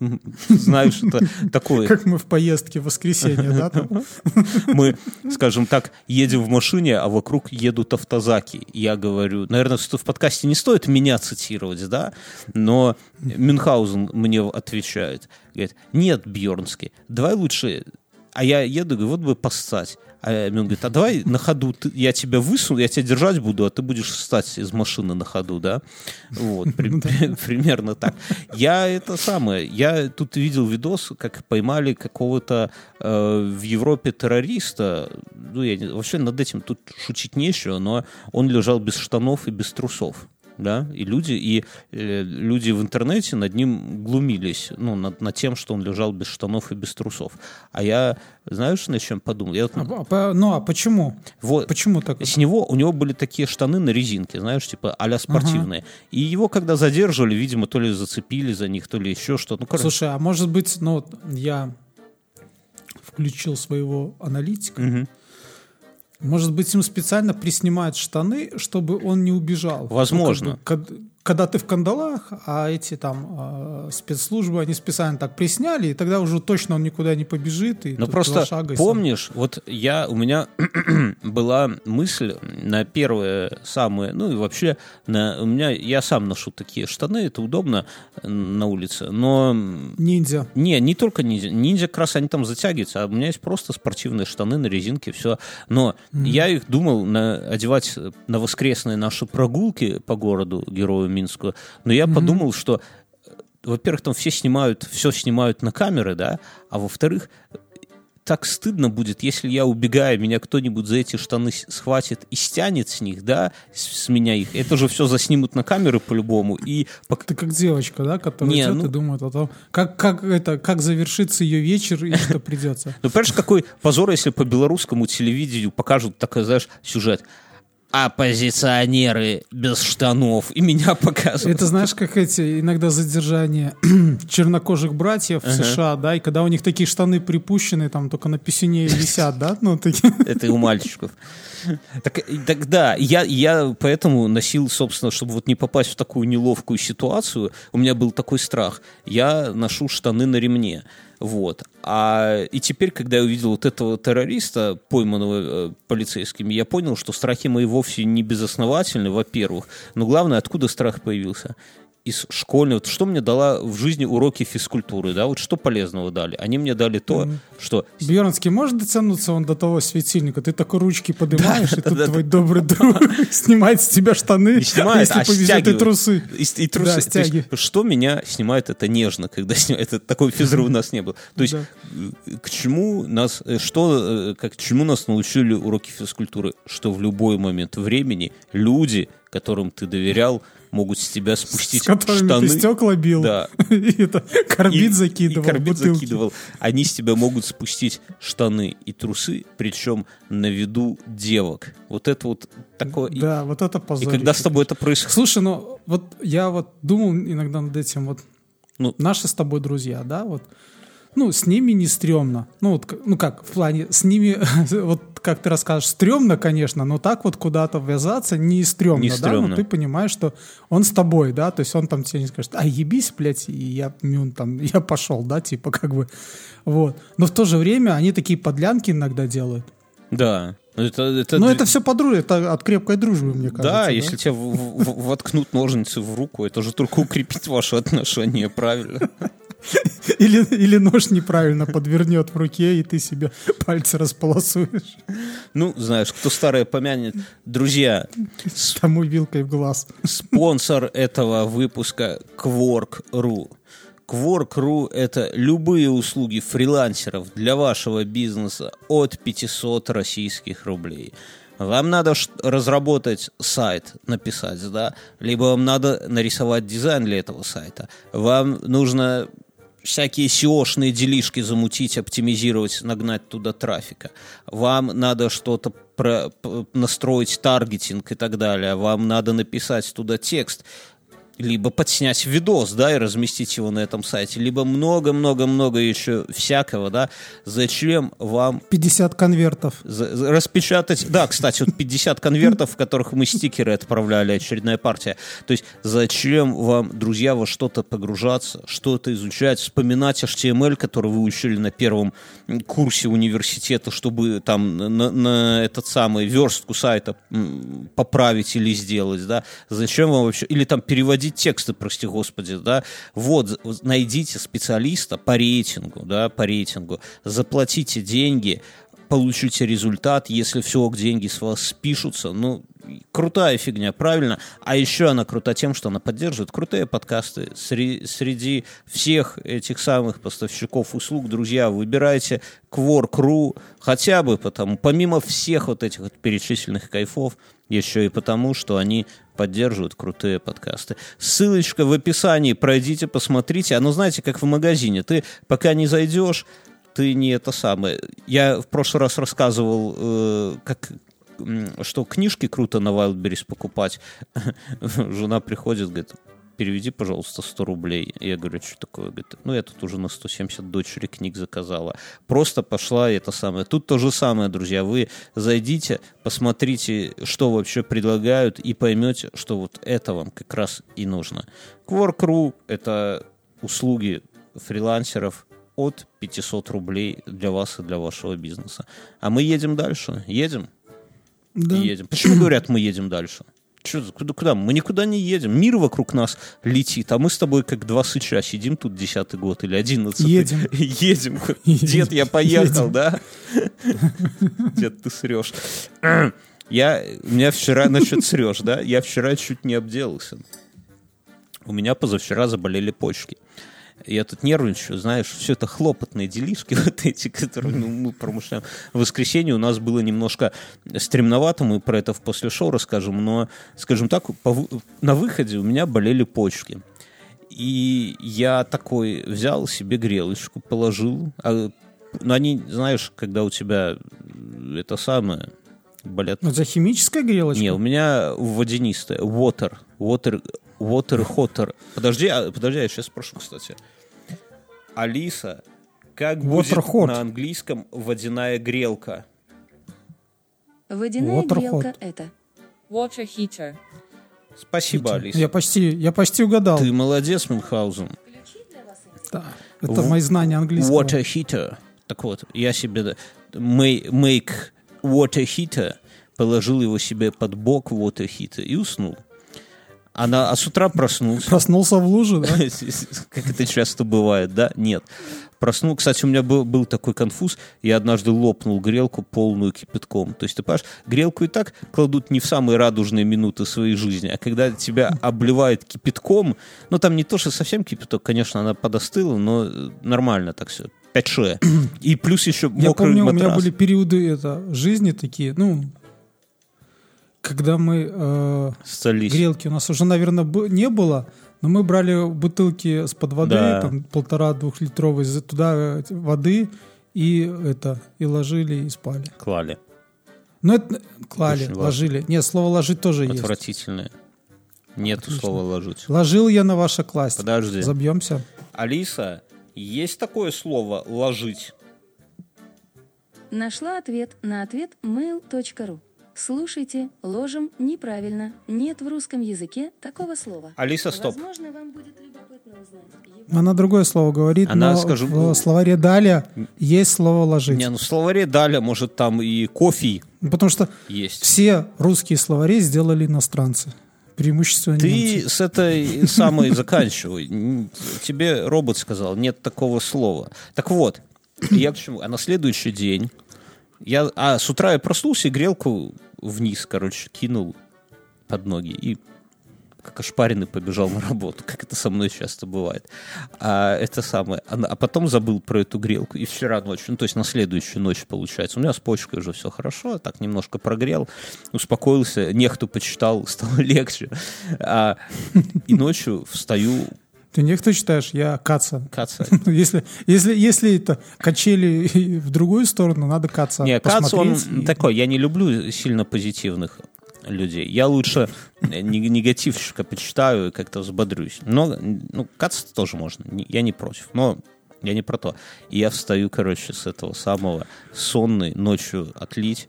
Speaker 3: Знаешь, это такое.
Speaker 2: Как мы в поездке в воскресенье, да?
Speaker 3: Мы, скажем так, едем в машине, а вокруг едут автозаки. Я говорю, наверное, в подкасте не стоит меня цитировать, да, но Мюнхгаузен мне отвечает. Говорит, нет, Бьернский, давай лучше... А я еду, говорю, вот бы поссать. А он говорит, а давай на ходу ты, я тебя высуну, я тебя держать буду, а ты будешь встать из машины на ходу, да? Вот, при- при- примерно так. Я это самое, я тут видел видос, как поймали какого-то э, в Европе террориста, ну, я не- вообще над этим тут шутить нечего, но он лежал без штанов и без трусов. Да, и люди, и э, люди в интернете над ним глумились, ну, над, над тем, что он лежал без штанов и без трусов. А я, знаешь, на чем подумал? Я
Speaker 2: А по- ну а почему?
Speaker 3: вот,
Speaker 2: Почему так?
Speaker 3: с него, у него были такие штаны на резинке, знаешь, типа а-ля спортивные. И его, когда задерживали, видимо, то ли зацепили за них, то ли еще что-то. Ну, короче,
Speaker 2: Слушай, а может быть, ну я включил своего аналитика.
Speaker 3: Мгм.
Speaker 2: Может быть, им специально приснимают штаны, чтобы он не убежал.
Speaker 3: Возможно.
Speaker 2: Ну, как бы, когда ты в кандалах, а эти там э, спецслужбы, они специально так присняли, и тогда уже точно он никуда не побежит. И
Speaker 3: Ну просто
Speaker 2: шага и сам.
Speaker 3: помнишь, вот я у меня была мысль на первые самые, ну и вообще на у меня я сам ношу такие штаны, это удобно на улице, но
Speaker 2: Ниндзя.
Speaker 3: не, не только ниндзя. Ниндзя как раз они там затягиваются, а у меня есть просто спортивные штаны на резинке, все. Но я их думал на, одевать на воскресные наши прогулки по городу, герою Минску. Но я подумал, что, э, во-первых, там все снимают, все снимают на камеры, да, а во-вторых, так стыдно будет, если я убегаю, меня кто-нибудь за эти штаны схватит и стянет с них, да, с, с меня их. Это же все заснимут на камеры по-любому. И
Speaker 2: Ты как девочка, да, которая
Speaker 3: Не,
Speaker 2: идет
Speaker 3: ну-
Speaker 2: и думает о том, как, как, это, как завершится ее вечер и что придется.
Speaker 3: Ну, понимаешь, какой позор, если по белорусскому телевидению покажут такой, знаешь, сюжет. Оппозиционеры без штанов. И меня показывают.
Speaker 2: Это знаешь, как эти иногда задержания чернокожих братьев в США, да, и когда у них такие штаны припущены, там только на писюне висят, да, ну такие.
Speaker 3: Это у мальчиков. Так, так да, я, я поэтому носил, собственно, чтобы вот не попасть в такую неловкую ситуацию, у меня был такой страх. Я ношу штаны на ремне. Вот. А, и теперь, когда я увидел вот этого террориста, пойманного э, полицейскими, я понял, что страхи мои вовсе не безосновательны, во-первых. Но главное, откуда страх появился? Из школьной. Вот что мне дала в жизни уроки физкультуры, да? Вот что полезного дали? Они мне дали то, что
Speaker 2: Бьернский может дотянуться он до того светильника? Ты такой ручки поднимаешь, и тут
Speaker 3: да,
Speaker 2: твой добрый друг снимает с тебя штаны,
Speaker 3: не снимает,
Speaker 2: если
Speaker 3: а
Speaker 2: повезет, и трусы.
Speaker 3: И, и трусы.
Speaker 2: Да,
Speaker 3: То есть, что меня снимает, это нежно, когда снимает. Это такой физры у нас не было. То есть,
Speaker 2: Да.
Speaker 3: э, к чему нас, э, что, э, как, чему нас научили уроки физкультуры? Что в любой момент времени люди, которым ты доверял, могут с тебя спустить
Speaker 2: С которыми
Speaker 3: штаны.
Speaker 2: ты стекла бил,
Speaker 3: Да.
Speaker 2: и это, карбид
Speaker 3: И-
Speaker 2: закидывал,
Speaker 3: и карбид
Speaker 2: бутылки.
Speaker 3: закидывал. Они с тебя могут спустить штаны и трусы, причем на виду девок. Вот это вот такое. И-
Speaker 2: Да, вот это
Speaker 3: И,
Speaker 2: позорище.
Speaker 3: когда с тобой это происходит,
Speaker 2: Слушай, ну вот я вот думал иногда над этим, вот
Speaker 3: Ну.
Speaker 2: наши с тобой друзья, да, вот, ну, с ними не стрёмно. Ну, вот, ну как, в плане, с ними, вот как ты расскажешь, стрёмно, конечно, но так вот куда-то ввязаться не стрёмно,
Speaker 3: Не
Speaker 2: да,
Speaker 3: стрёмно.
Speaker 2: но ты понимаешь, что он с тобой, да, то есть он там тебе не скажет, а ебись, блядь, и я, мюн, там, я пошел, да, типа как бы, вот. Но в то же время они такие подлянки иногда делают.
Speaker 3: да. Это, это
Speaker 2: Но это все по дружбе, это от крепкой дружбы, мне кажется.
Speaker 3: Да, если тебе в- в- воткнут ножницы в руку, это же только укрепит ваши отношения, правильно?
Speaker 2: Или, или нож неправильно подвернет в руке, и ты себе пальцы располосуешь.
Speaker 3: Ну, знаешь, кто старое помянет. Друзья,
Speaker 2: Тому вилкой в глаз.
Speaker 3: спонсор этого выпуска Quark.ru. Quark.ru – это любые услуги фрилансеров для вашего бизнеса от 500 российских рублей. Вам надо разработать сайт, написать, да, либо вам надо нарисовать дизайн для этого сайта. Вам нужно всякие SEO-шные делишки замутить, оптимизировать, нагнать туда трафика. Вам надо что-то про- настроить таргетинг и так далее. Вам надо написать туда текст либо подснять видос, да, и разместить его на этом сайте, либо много-много-много еще всякого, да. Зачем вам
Speaker 2: 50 конвертов.
Speaker 3: за- распечатать... Да, кстати, вот 50 конвертов, в которых мы стикеры отправляли, очередная партия. То есть зачем вам, друзья, во что-то погружаться, что-то изучать, вспоминать HTML, который вы учили на первом курсе университета, чтобы там на, на этот самый верстку сайта поправить или сделать, да? Зачем вам вообще... Или там переводить переводить тексты, прости господи, да, вот, найдите специалиста по рейтингу, да, по рейтингу, заплатите деньги, получите результат, если все, деньги с вас спишутся, ну, крутая фигня, правильно. А еще она крута тем, что она поддерживает крутые подкасты. Среди, среди всех этих самых поставщиков услуг, друзья, выбирайте Quark.ru хотя бы потому, помимо всех вот этих вот перечисленных кайфов, еще и потому, что они поддерживают крутые подкасты. Ссылочка в описании, пройдите, посмотрите. Оно, знаете, как в магазине. Ты пока не зайдешь, ты не это самое. Я в прошлый раз рассказывал, э, как что книжки круто на Wildberries покупать. Жена приходит, говорит, переведи, пожалуйста, 100 рублей. Я говорю, что такое? Говорит, ну, я тут уже на 170 дочери книг заказала. Просто пошла это самое. Тут то же самое, друзья. Вы зайдите, посмотрите, что вообще предлагают, и поймете, что вот это вам как раз и нужно. Quark.ru — это услуги фрилансеров, от 500 рублей для вас и для вашего бизнеса. А мы едем дальше. Едем? Да. едем. Почему говорят, мы едем дальше? Че, куда, куда? Мы никуда не едем. Мир вокруг нас летит, а мы с тобой как два сыча сидим тут десятый год или одиннадцатый.
Speaker 2: Едем.
Speaker 3: Едем. Дед, я поехал, да? Дед, ты срешь. Я, у меня вчера, насчет срешь, да? Я вчера чуть не обделался. У меня позавчера заболели почки я тут нервничаю, знаешь, все это хлопотные делишки вот эти, которые ну, мы промышляем. В воскресенье у нас было немножко стремновато, мы про это в после шоу расскажем, но, скажем так, по, на выходе у меня болели почки. И я такой взял себе грелочку, положил, а, ну, они, знаешь, когда у тебя это самое, болят.
Speaker 2: Это химическая грелочка?
Speaker 3: Не, у меня водянистая. Water. Water, water hotter. Подожди, а, подожди, я сейчас спрошу, кстати. Алиса, как будет на английском водяная грелка?
Speaker 4: Водяная Water грелка hot. это
Speaker 5: water heater.
Speaker 3: Спасибо, Алиса.
Speaker 2: Я почти, я почти угадал.
Speaker 3: Ты молодец, Мюнхгаузен.
Speaker 2: Да, это в... мои знания английского.
Speaker 3: Water heater. Так вот, я себе make water heater, положил его себе под бок water heater и уснул. Она, а с утра проснулся.
Speaker 2: Проснулся в луже, да?
Speaker 3: Как это часто бывает, да? Нет. Проснул. Кстати, у меня был, был такой конфуз. Я однажды лопнул грелку полную кипятком. То есть, ты понимаешь, грелку и так кладут не в самые радужные минуты своей жизни, а когда тебя обливает кипятком, ну, там не то, что совсем кипяток, конечно, она подостыла, но нормально так все. 5 И плюс еще мокрый
Speaker 2: Я помню,
Speaker 3: матрас.
Speaker 2: у меня были периоды это, жизни такие, ну, когда мы э, грелки у нас уже, наверное, не было, но мы брали бутылки с под воды, да. там полтора двухлитровой, туда э, воды и это и ложили и спали.
Speaker 3: Клали.
Speaker 2: Ну это клали, Очень ложили. Нет, слово ложить тоже есть.
Speaker 3: Отвратительное. Нет слова ложить.
Speaker 2: Ложил я на ваше класть.
Speaker 3: Подожди.
Speaker 2: Забьемся.
Speaker 3: Алиса, есть такое слово ложить?
Speaker 4: Нашла ответ на ответ mail.ru. Слушайте, ложим неправильно. Нет в русском языке такого слова.
Speaker 3: Алиса, стоп.
Speaker 4: Возможно, вам будет любопытно узнать.
Speaker 2: Она другое слово говорит, Она, но скажем, в словаре «даля» есть слово «ложить».
Speaker 3: Не, ну в словаре «даля» может там и «кофе»
Speaker 2: Потому что
Speaker 3: есть.
Speaker 2: все русские словари сделали иностранцы. Преимущественно
Speaker 3: Ты
Speaker 2: немцы.
Speaker 3: с этой самой заканчивай. Тебе робот сказал, нет такого слова. Так вот, я к чему? А на следующий день я, а с утра я проснулся и грелку вниз, короче, кинул под ноги и как ошпаренный побежал на работу, как это со мной часто бывает. А это самое. А, а потом забыл про эту грелку. И вчера ночью, ну, то есть на следующую ночь, получается. У меня с почкой уже все хорошо, так немножко прогрел, успокоился, нехту почитал, стало легче. А, и ночью встаю,
Speaker 2: ты не кто читаешь, я каца.
Speaker 3: Каца.
Speaker 2: если, если, если это качели в другую сторону, надо каца
Speaker 3: Не, кац он и... такой, я не люблю сильно позитивных людей. Я лучше негативщика почитаю и как-то взбодрюсь. Но, ну, кац тоже можно, я не против. Но я не про то. И я встаю, короче, с этого самого сонный, ночью отлить,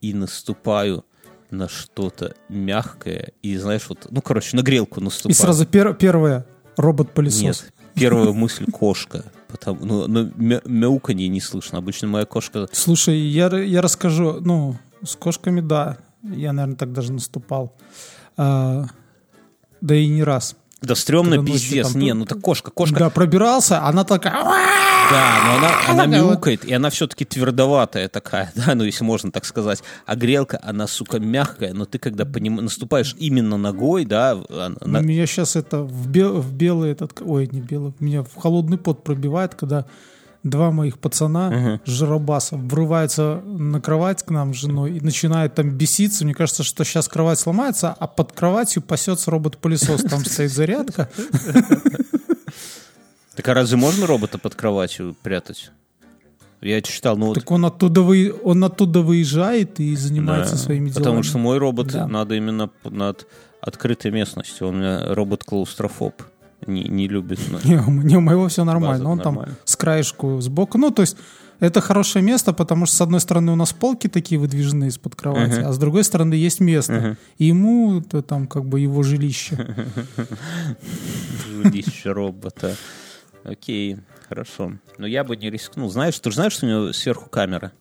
Speaker 3: и наступаю на что-то мягкое. И знаешь, вот, ну, короче, на грелку наступаю.
Speaker 2: И сразу пер первое Робот-пылесос.
Speaker 3: Нет, первая мысль кошка. Потому, ну, ну, мя мяуканье не слышно. Обычно моя кошка...
Speaker 2: Слушай, я, я расскажу. Ну, с кошками, да. Я, наверное, так даже наступал. А, Да и не раз.
Speaker 3: Да стрёмно пиздец.
Speaker 2: там
Speaker 3: Не, ну так кошка, кошка.
Speaker 2: Да, пробирался, она такая...
Speaker 3: Да, но она, она мяукает, и она все-таки твердоватая такая, да, ну если можно так сказать. А грелка, она, сука, мягкая, но ты когда поним... наступаешь именно ногой, да, она-
Speaker 2: Ну, Меня сейчас это в, бел- в белый этот... Ой, не белый. Меня в холодный пот пробивает, когда два моих пацана, жиробаса, врываются на кровать к нам с женой и начинают там беситься. Мне кажется, что сейчас кровать сломается, а под кроватью пасется робот-пылесос. Там стоит зарядка.
Speaker 3: Так а разве можно робота под кроватью прятать? Я читал, ну вот...
Speaker 2: Так он оттуда, вы... он оттуда выезжает и занимается
Speaker 3: да,
Speaker 2: своими делами.
Speaker 3: Потому что мой робот
Speaker 2: Да.
Speaker 3: надо именно над открытой местностью. Он у меня робот-клаустрофоб. Не, не любит. ну,
Speaker 2: Не, не, у моего все нормально.
Speaker 3: База
Speaker 2: Он там
Speaker 3: нормально.
Speaker 2: с краешку сбоку. Ну, то есть это хорошее место, потому что с одной стороны у нас полки такие выдвижные из-под кровати, а с другой стороны есть место. И ему это там как бы его жилище.
Speaker 3: жилище робота. Окей, хорошо. Но я бы не рискнул. Знаешь, ты же знаешь, что у него сверху камера?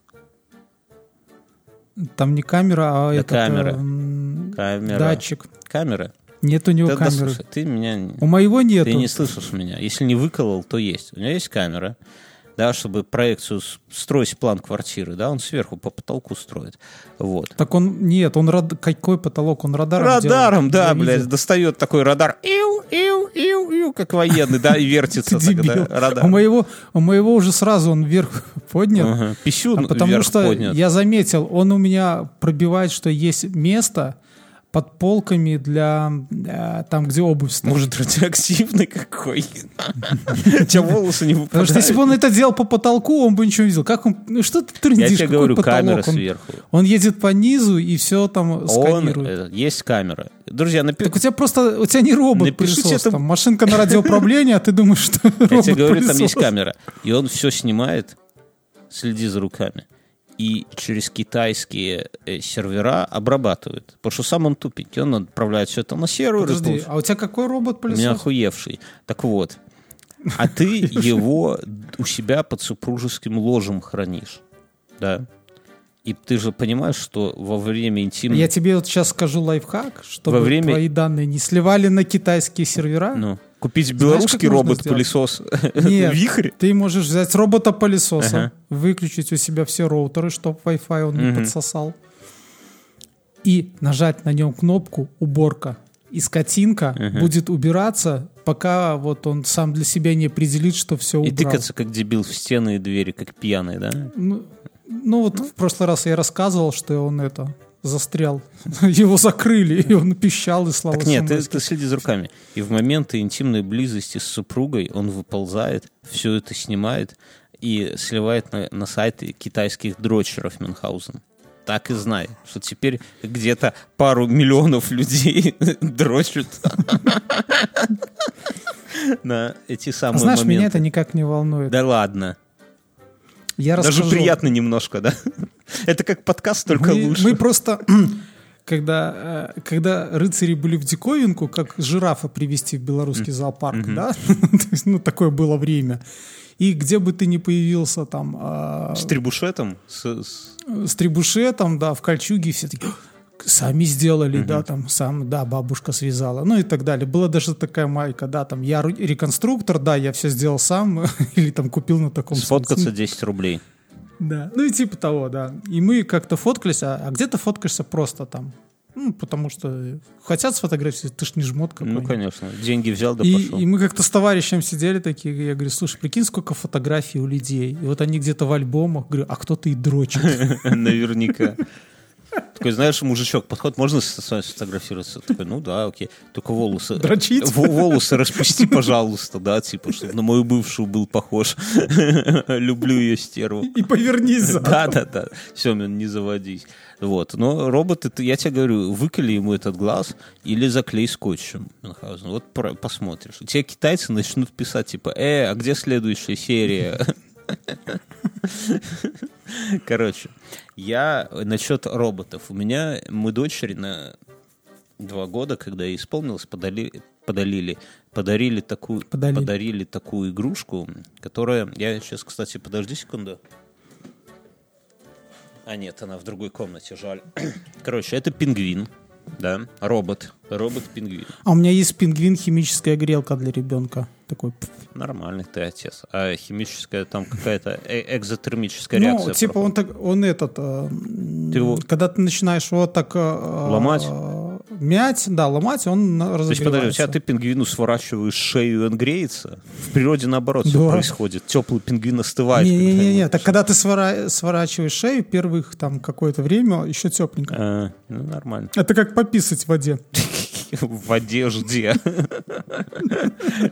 Speaker 2: Там не камера, а это
Speaker 3: камера.
Speaker 2: м,
Speaker 3: Камера.
Speaker 2: датчик.
Speaker 3: Камера?
Speaker 2: Нет у него
Speaker 3: Да, да,
Speaker 2: камеры.
Speaker 3: слушай, ты меня...
Speaker 2: У моего нету.
Speaker 3: Ты не слышишь меня. Если не выколол, то есть. У него есть камера, да, чтобы проекцию строить план квартиры, да, он сверху по потолку строит. Вот.
Speaker 2: Так он нет, он рад... какой потолок? Он радаром
Speaker 3: Радаром,
Speaker 2: делает.
Speaker 3: да, блядь,
Speaker 2: видел.
Speaker 3: достает такой радар, иу, иу, иу, иу, как военный, да, и вертится
Speaker 2: дебил. У моего, у моего уже сразу он вверх поднял.
Speaker 3: Ага, Писюн
Speaker 2: А потому что я заметил, он у меня пробивает, что есть место под полками для э, там, где обувь стоит.
Speaker 3: Может, радиоактивный какой? У тебя волосы не
Speaker 2: Потому что если бы
Speaker 3: выпадают.
Speaker 2: он это делал по потолку, он бы ничего не видел. Как он, ну что ты
Speaker 3: Я
Speaker 2: трындишь?
Speaker 3: тебе
Speaker 2: Какой
Speaker 3: говорю, камера сверху.
Speaker 2: Он едет по низу и все там сканирует.
Speaker 3: э, есть камера. Друзья, напи-
Speaker 2: Так у тебя просто, у тебя не робот
Speaker 3: Напишите
Speaker 2: пылесос,
Speaker 3: это-
Speaker 2: там машинка на радиоуправлении, а ты думаешь, что
Speaker 3: я тебе говорю, там есть
Speaker 2: робот-пылесос.
Speaker 3: камера. И он все снимает, следи за руками. И через китайские э, сервера обрабатывает. Потому что сам он тупенький. Он отправляет все это на сервер.
Speaker 2: Подожди, а у тебя какой
Speaker 3: У меня охуевший. Так вот. А ты его у себя под супружеским ложем хранишь. Да. И ты же понимаешь, что во время интимной...
Speaker 2: Я тебе вот сейчас скажу лайфхак, чтобы
Speaker 3: Во время-
Speaker 2: твои данные не сливали на китайские сервера.
Speaker 3: Ну, купить белорусский робот-пылесос Вихрь.
Speaker 2: ты можешь взять робота-пылесоса,
Speaker 3: Ага.
Speaker 2: выключить у себя все роутеры, чтобы Wi-Fi он не подсосал, и нажать на нем кнопку «Уборка». И скотинка будет убираться, пока вот он сам для себя не определит, что все
Speaker 3: И
Speaker 2: убрал.
Speaker 3: тыкаться как дебил в стены и двери, как пьяный, да?
Speaker 2: Ну, ну вот в прошлый раз я рассказывал, что он это застрял. Его закрыли, и он пищал и слал
Speaker 3: Так нет, ты, ты следи за руками. И в моменты интимной близости с супругой он выползает, все это снимает и сливает на, на сайты китайских дрочеров Мюнхгаузен. Так и знай, что теперь где-то пару миллионов людей дрочат на эти самые
Speaker 2: Знаешь, меня это никак не волнует.
Speaker 3: Да ладно.
Speaker 2: Я
Speaker 3: Даже
Speaker 2: расскажу.
Speaker 3: приятно немножко, да? Это как подкаст, только
Speaker 2: мы,
Speaker 3: лучше.
Speaker 2: мы просто, когда, э, когда рыцари были в диковинку, как жирафа привести в белорусский зоопарк, да? То есть, ну, такое было время. И где бы ты ни появился там а,
Speaker 3: С трибушетом? С, с-
Speaker 2: с трибушетом, да, в кольчуге, все такие, сами сделали, да, там, сам, да, бабушка связала, ну и так далее. Была даже такая майка, да, там, я ру- реконструктор, да, я все сделал сам, или там купил на таком
Speaker 3: Сфоткаться 10 рублей.
Speaker 2: Да, ну и типа того, да. И мы как-то фоткались, а, а где-то фоткаешься просто там. Ну, потому что хотят сфотографировать, ты ж не жмот
Speaker 3: Ну, конечно. Деньги взял, да
Speaker 2: и,
Speaker 3: пошел.
Speaker 2: и мы как-то с товарищем сидели такие, я говорю, слушай, прикинь, сколько фотографий у людей. И вот они где-то в альбомах, говорю, а кто-то и дрочит.
Speaker 3: Наверняка. Такой, знаешь, мужичок подходит, можно с вами сфотографироваться? Такой, ну да, окей. Только волосы...
Speaker 2: Дрочить?
Speaker 3: Во- Волосы распусти, пожалуйста, да, типа, чтобы на мою бывшую был похож. Люблю ее стерву.
Speaker 2: И повернись за.
Speaker 3: Да, да, да. Семен, не заводись. Вот. Но роботы, ты- я тебе говорю, выколи ему этот глаз или заклей скотчем. Мюнхгаузен. Вот про- посмотришь. Тебе китайцы начнут писать, типа, э, а где следующая серия? Короче, я насчет роботов. У меня мы дочери на два года, когда ей исполнилось, подали, подалили, подарили такую,
Speaker 2: Подалили.
Speaker 3: подарили такую игрушку, которая... Я сейчас, кстати, подожди секунду. А нет, она в другой комнате, жаль. Короче, это пингвин. Да, робот. Робот-пингвин.
Speaker 2: А у меня есть пингвин химическая грелка для ребенка. Такой. пф.
Speaker 3: Нормальный ты отец. А химическая там какая-то э- экзотермическая
Speaker 2: Ну,
Speaker 3: реакция.
Speaker 2: типа он так, он этот, э,
Speaker 3: Ты его-
Speaker 2: когда ты начинаешь его так э,
Speaker 3: Ломать?
Speaker 2: Э, мять, да, ломать, он на-
Speaker 3: То есть,
Speaker 2: разогревается.
Speaker 3: подожди, у тебя ты пингвину сворачиваешь шею, и он греется? В природе наоборот все
Speaker 2: Да.
Speaker 3: происходит. Теплый пингвин остывает.
Speaker 2: Не-не-не, так когда ты свора- сворачиваешь шею, первых там какое-то время еще тепленько.
Speaker 3: А, ну, нормально.
Speaker 2: Это как пописать в воде.
Speaker 3: В одежде.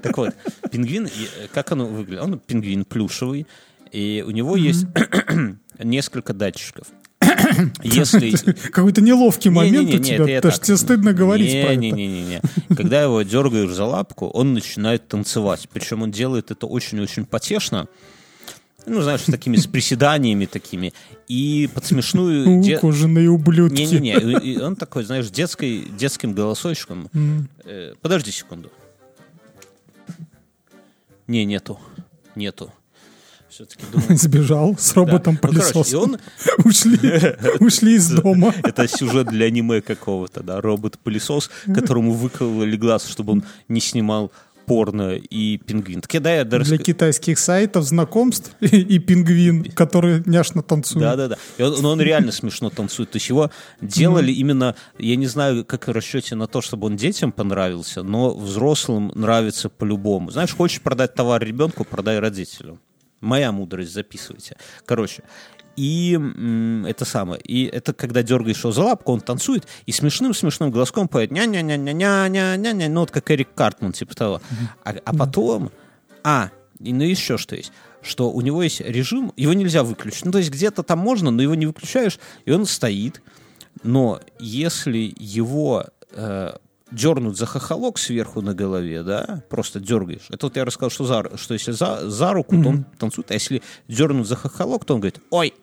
Speaker 3: Так вот, пингвин, и, как оно выглядит? Он пингвин плюшевый, и у него есть несколько датчиков. Если...
Speaker 2: Какой-то неловкий момент у тебя, потому что тебе стыдно говорить про это.
Speaker 3: Не-не-не. Когда его дергаешь за лапку, он начинает танцевать. Причем он делает это очень-очень потешно. Ну, знаешь, с такими с приседаниями такими. И под смешную... де-
Speaker 2: ублюдки.
Speaker 3: Не-не-не, он такой, знаешь, детской, детским голосочком. Э, Подожди секунду. Не, нету. Нету. Все-таки думаю...
Speaker 2: Сбежал с.
Speaker 3: Ну,
Speaker 2: роботом-пылесосом.
Speaker 3: он...
Speaker 2: Ушли, из дома.
Speaker 3: Это сюжет для аниме какого-то, да, робот-пылесос, которому выкололи глаз, чтобы он не снимал порно и пингвин. Так я, да, я
Speaker 2: Для
Speaker 3: дорас-
Speaker 2: китайских сайтов знакомств и, и пингвин, который няшно танцует.
Speaker 3: Да, да, да. И он, но он реально смешно танцует. То есть его делали именно, я не знаю, как в расчете на то, чтобы он детям понравился, но взрослым нравится по-любому. Знаешь, хочешь продать товар ребенку, продай родителю. Моя мудрость, записывайте. Короче, и это самое. И это когда дергаешь его за лапку, он танцует и смешным-смешным голоском поет ня-ня-ня-ня-ня-ня-ня-ня, ну вот как Эрик Картман, типа того. А, а потом... А, и, ну еще что есть что у него есть режим, его нельзя выключить. Ну, то есть где-то там можно, но его не выключаешь, и он стоит. Но если его э, дернуть за хохолок сверху на голове, да, просто дергаешь. Это вот я рассказал, что, за, что если за, за руку, то он танцует, а если дернуть за хохолок, то он говорит «Ой!»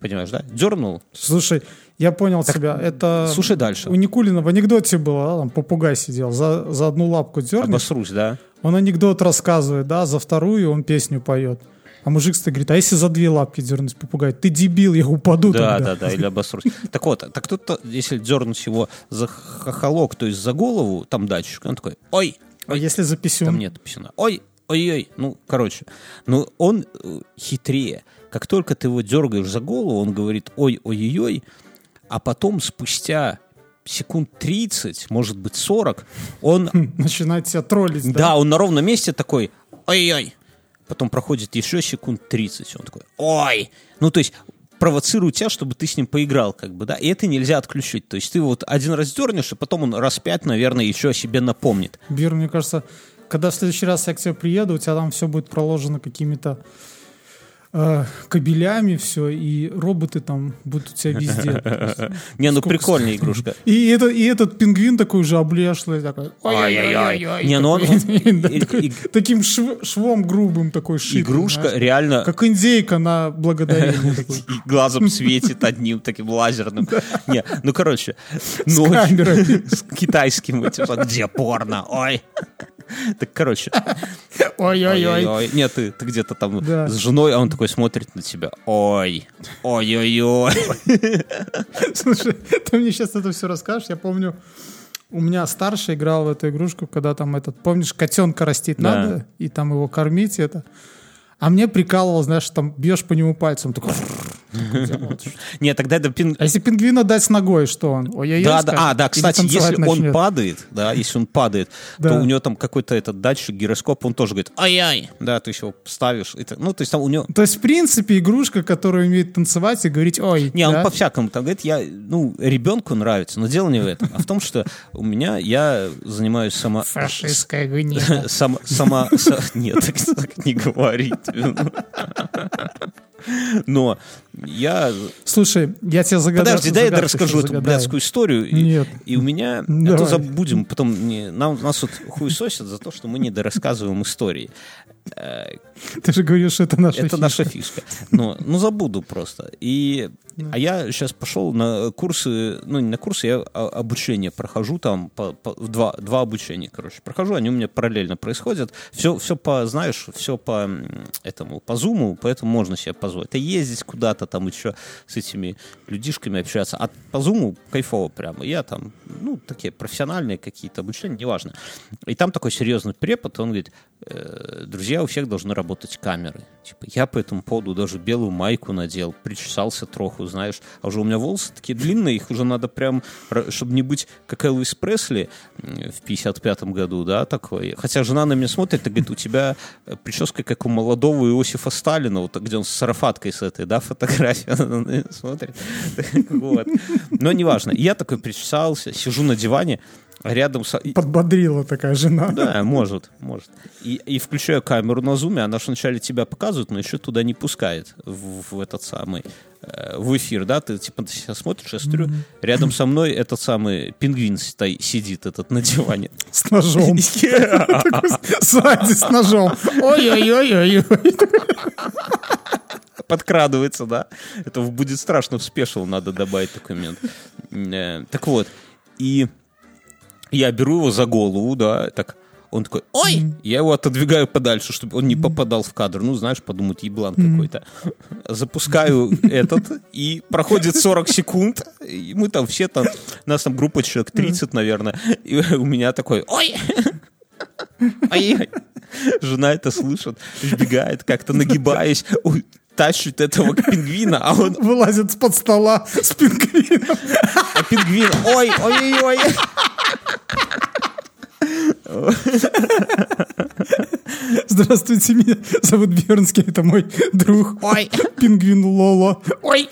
Speaker 3: Понимаешь, да? Дернул.
Speaker 2: Слушай, я понял тебя. Это
Speaker 3: слушай дальше.
Speaker 2: У Никулина в анекдоте было, да, там попугай сидел, за, за одну лапку дернешь,
Speaker 3: Обосрусь, да?
Speaker 2: он анекдот рассказывает, да, за вторую он песню поет. А мужик стоит, говорит, а если за две лапки дернуть попугай? Ты дебил, я упаду
Speaker 3: Да,
Speaker 2: тогда.
Speaker 3: да, да, или обосрусь. Так вот, так тут, если дернуть его за хохолок, то есть за голову, там датчик, он такой «Ой!»
Speaker 2: А если за писюн?
Speaker 3: Там нет писюна. Ой, ой-ой. Ну, короче. Ну, он э, хитрее. Как только ты его дергаешь за голову, он говорит ой-ой-ой, а потом спустя секунд 30, может быть 40, он,
Speaker 2: Начинает тебя троллить, да?
Speaker 3: да, он на ровном месте такой ой-ой. Потом проходит еще секунд 30, он такой ой. Ну, то есть провоцирует тебя, чтобы ты с ним поиграл, как бы, да, и это нельзя отключить. То есть ты вот один раз дернешь, и потом он раз пять, наверное, еще о себе напомнит.
Speaker 2: Бир, мне кажется, когда в следующий раз я к тебе приеду, у тебя там все будет проложено какими-то э, кабелями, все, и роботы там будут у тебя везде.
Speaker 3: Не, ну прикольная игрушка.
Speaker 2: И, это, и этот пингвин такой уже облешлый, такой, ой-ой-ой.
Speaker 3: Не, ну он,
Speaker 2: Таким шв- швом грубым такой шит.
Speaker 3: игрушка реально
Speaker 2: Как индейка на благодарение.
Speaker 3: глазом светит одним таким лазерным. Не, ну короче, ну,
Speaker 2: камерой.
Speaker 3: с китайским этим, где порно, ой. Так, короче,
Speaker 2: Ой-ой-ой.
Speaker 3: Нет, ты, ты где-то там
Speaker 2: Да.
Speaker 3: с женой, а он такой смотрит на тебя. Ой, ой-ой-ой.
Speaker 2: Слушай, ты мне сейчас это все расскажешь. Я помню, у меня старший играл в эту игрушку, когда там этот, помнишь, котенка растить
Speaker 3: Да.
Speaker 2: надо, и там его кормить, это. А мне прикалывал, знаешь, там бьешь по нему пальцем, такой...
Speaker 3: Нет, тогда это пин...
Speaker 2: А если пингвина дать с ногой, что он? Ой-ой-ой,
Speaker 3: Да, да, а, да, кстати, если он падает, да, если он падает, то у него там какой-то этот датчик, гироскоп, он тоже говорит, ай-яй, да, ты еще ставишь, ну, то есть там у него,
Speaker 2: То есть, в принципе, игрушка, которая умеет танцевать и говорить «ой».
Speaker 3: Не, он по-всякому там говорит, я, ну, ребенку нравится, но дело не в этом, а в том, что у меня, я занимаюсь сама...
Speaker 2: Фашистская гнида.
Speaker 3: Сама, нет, так, так не говорит. Но я...
Speaker 2: Слушай, я тебе загадаю.
Speaker 3: Подожди, дай я расскажу эту
Speaker 2: загадаю.
Speaker 3: блядскую историю. И,
Speaker 2: Нет.
Speaker 3: и у меня... А то забудем, потом не, нам, нас вот хуесосят за то, что мы не дорассказываем истории.
Speaker 2: Ты же говоришь, что это наша
Speaker 3: Это
Speaker 2: фишка.
Speaker 3: наша фишка. Но, ну, забуду просто. И, а я сейчас пошел на курсы, ну, не на курсы, я обучение прохожу там, по, по- два, два обучения, короче, прохожу, они у меня параллельно происходят. Все, все по, знаешь, все по этому, по зуму, поэтому можно себе позволить. Это ездить куда-то, там еще с этими людишками общаются. А по зуму кайфово прямо. Я там, ну, такие профессиональные какие-то обучения, неважно. И там такой серьезный препод, он говорит, «Э, друзья, у всех должны работать камеры. Типа, я по этому поводу даже белую майку надел, причесался троху, знаешь. А уже у меня волосы такие длинные, их уже надо прям, чтобы не быть как Элвис Пресли в 55-м году, да, такой. Хотя жена на меня смотрит и говорит, у тебя э, прическа как у молодого Иосифа Сталина, вот где он с сарафаткой с этой, да, фотография она на меня смотрит. Вот. Но неважно. Я такой причесался, сижу на диване, рядом со...
Speaker 2: Подбодрила такая жена.
Speaker 3: да, может, может. И, и включаю камеру на зуме, она же вначале тебя показывает, но еще туда не пускает в, в этот самый э, в эфир, да, ты типа ты сейчас смотришь, я смотрю, рядом со мной этот самый пингвин сидит этот на диване.
Speaker 2: С ножом. Сзади с ножом. Ой-ой-ой-ой.
Speaker 3: подкрадывается, да. Это будет страшно в спешл надо добавить такой момент. Э, Так вот, и я беру его за голову, да, так он такой, ой! Я его отодвигаю подальше, чтобы он не попадал в кадр. Ну, знаешь, подумать, еблан какой-то. Запускаю этот, и проходит 40 секунд, и мы там все там, нас там группа человек 30, наверное, и у меня такой, ой! Ой! Жена это слышит, вбегает, как-то нагибаясь, ой, тащит этого пингвина, а он,
Speaker 2: Вылазит с-под стола с пингвином.
Speaker 3: а пингвин, ой, ой-ой-ой.
Speaker 2: Здравствуйте, меня зовут Бернский, это мой друг.
Speaker 3: Ой.
Speaker 2: Пингвин Лоло. Ой,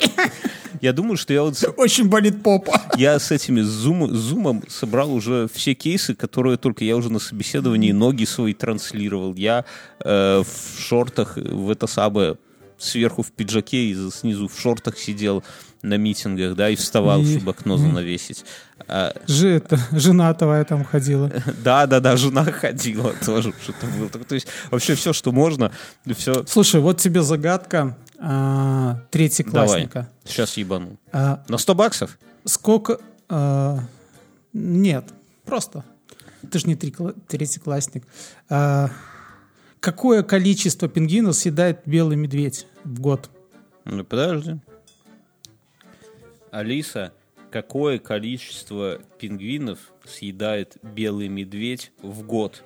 Speaker 3: Я думаю, что я вот
Speaker 2: очень болит попа.
Speaker 3: я с этими зум, зумом собрал уже все кейсы, которые только я уже на собеседовании ноги свои транслировал. Я э, в шортах в это самое сверху в пиджаке и снизу в шортах сидел на митингах, да, и вставал,
Speaker 2: И-
Speaker 3: чтобы окно занавесить. А,
Speaker 2: Же, это, жена твоя там ходила.
Speaker 3: да, да, да, жена ходила тоже, что-то было. То есть вообще все, что можно, все.
Speaker 2: Слушай, вот тебе загадка а,
Speaker 3: Давай,
Speaker 2: третьеклассника.
Speaker 3: сейчас ебану.
Speaker 2: А,
Speaker 3: На 100 баксов?
Speaker 2: сколько... а, нет, просто. Ты же не трикла- третьеклассник. А, какое количество пингвинов съедает белый медведь в год?
Speaker 3: Ну, подожди. Алиса, какое количество пингвинов съедает белый медведь в год?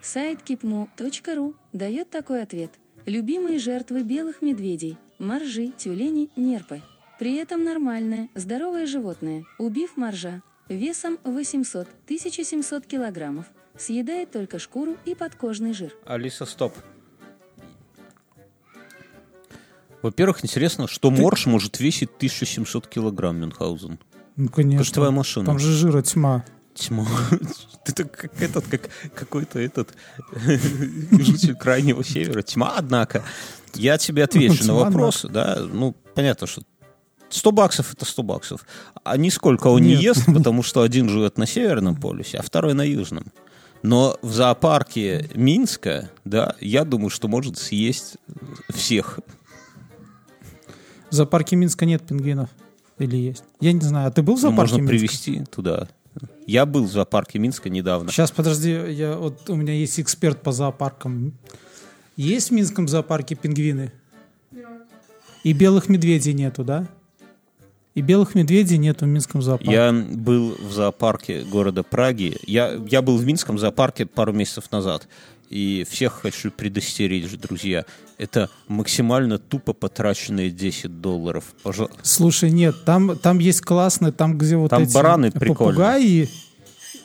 Speaker 4: Сайт kipmu.ru дает такой ответ. Любимые жертвы белых медведей – моржи, тюлени, нерпы. При этом нормальное, здоровое животное, убив моржа, весом 800-1700 килограммов, съедает только шкуру и подкожный жир.
Speaker 3: Алиса, стоп. Во-первых, интересно, что морж может весить 1700 килограмм, Мюнхгаузен.
Speaker 2: Ну,
Speaker 3: Это
Speaker 2: конечно.
Speaker 3: же твоя машина.
Speaker 2: Там же жира тьма.
Speaker 3: Тьма. Ты так как этот, как какой-то этот житель крайнего севера. Тьма, однако. Я тебе отвечу на
Speaker 2: Тьма,
Speaker 3: вопрос, да, ну, понятно, что 100 баксов это 100 баксов. А нисколько он не
Speaker 2: Нет.
Speaker 3: ест, потому что один живет на северном полюсе, а второй на южном. Но в зоопарке Минска, да, я думаю, что может съесть всех.
Speaker 2: В зоопарке Минска нет пингвинов. Или есть? Я не знаю. А ты был в
Speaker 3: Ну,
Speaker 2: зоопарке
Speaker 3: можно
Speaker 2: Минска?
Speaker 3: привезти туда. Я был в зоопарке Минска недавно.
Speaker 2: Сейчас, подожди, я, вот у меня есть эксперт по зоопаркам. Есть в Минском зоопарке пингвины? И белых медведей нету, да? И белых медведей нету в Минском зоопарке.
Speaker 3: Я был в зоопарке города Праги. Я, я был в Минском зоопарке пару месяцев назад. И всех хочу предостеречь, друзья. Это максимально тупо потраченные 10 долларов. Пожа-
Speaker 2: Слушай, нет, там, там есть классные, там где вот
Speaker 3: Там
Speaker 2: эти
Speaker 3: бараны прикольные.
Speaker 2: попугаи,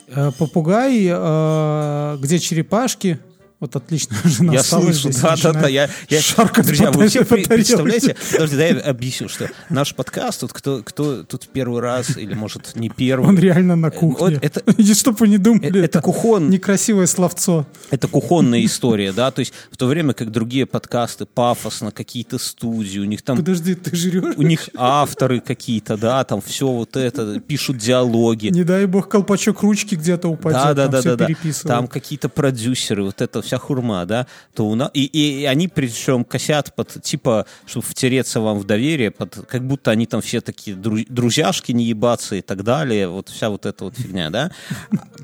Speaker 2: э, попугаи, э, где черепашки. Вот отлично, жена
Speaker 3: Я слышу, да, да, да. Я, я,
Speaker 2: шаркать
Speaker 3: друзья, вы все представляете? Подожди, дай я объясню, что наш подкаст, тут кто, кто тут первый раз, или может не первый.
Speaker 2: Он реально на
Speaker 3: Э,
Speaker 2: кухне.
Speaker 3: вот это-
Speaker 2: И чтоб вы не думали,
Speaker 3: э, это кухон.
Speaker 2: некрасивое словцо.
Speaker 3: Это кухонная история, да, то есть в то время как другие подкасты пафосно, какие-то студии, у них там
Speaker 2: Подожди, ты жрешь?
Speaker 3: у них авторы какие-то, да, там все вот это, пишут диалоги.
Speaker 2: Не дай бог колпачок ручки где-то упадет,
Speaker 3: Да, да,
Speaker 2: там
Speaker 3: да,
Speaker 2: все
Speaker 3: да, да.
Speaker 2: переписывают.
Speaker 3: Там какие-то продюсеры, вот это вся хурма, да, то у нас... И, и, и они причем косят под, типа, чтобы втереться вам в доверие, под, как будто они там все такие дру- друзьяшки не ебаться и так далее, вот вся вот эта вот фигня, да.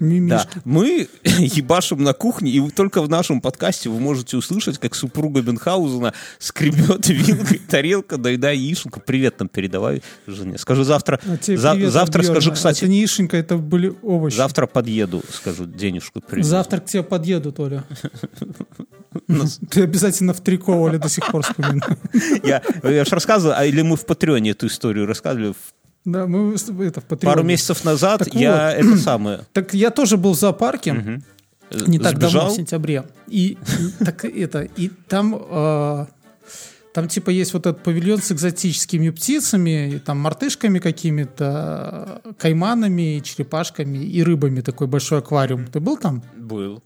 Speaker 3: Да, мы ебашим на кухне, и только в нашем подкасте вы можете услышать, как супруга Бенхаузена скребет вилкой тарелка, доедая яишенку. Привет нам передавай, жене. Скажу завтра,
Speaker 2: А
Speaker 3: за- завтра скажу, кстати,
Speaker 2: Это не Ишенька, это были овощи.
Speaker 3: завтра подъеду, скажу, денежку привезу.
Speaker 2: Завтра к тебе подъеду, Толя. Ты обязательно в трико, Оля, до сих пор вспоминаю.
Speaker 3: Я, я же рассказывал, а или мы в Патреоне эту историю рассказывали. В-
Speaker 2: Да, мы это в Патреоне.
Speaker 3: Пару месяцев назад
Speaker 2: Так
Speaker 3: я это самое...
Speaker 2: Так я тоже был в зоопарке.
Speaker 3: мгм,
Speaker 2: не так давно, в сентябре. И так это, и там, э, там типа есть вот этот павильон с экзотическими птицами, и там мартышками какими-то, э, кайманами, черепашками и рыбами такой большой аквариум. Ты был там?
Speaker 3: Был.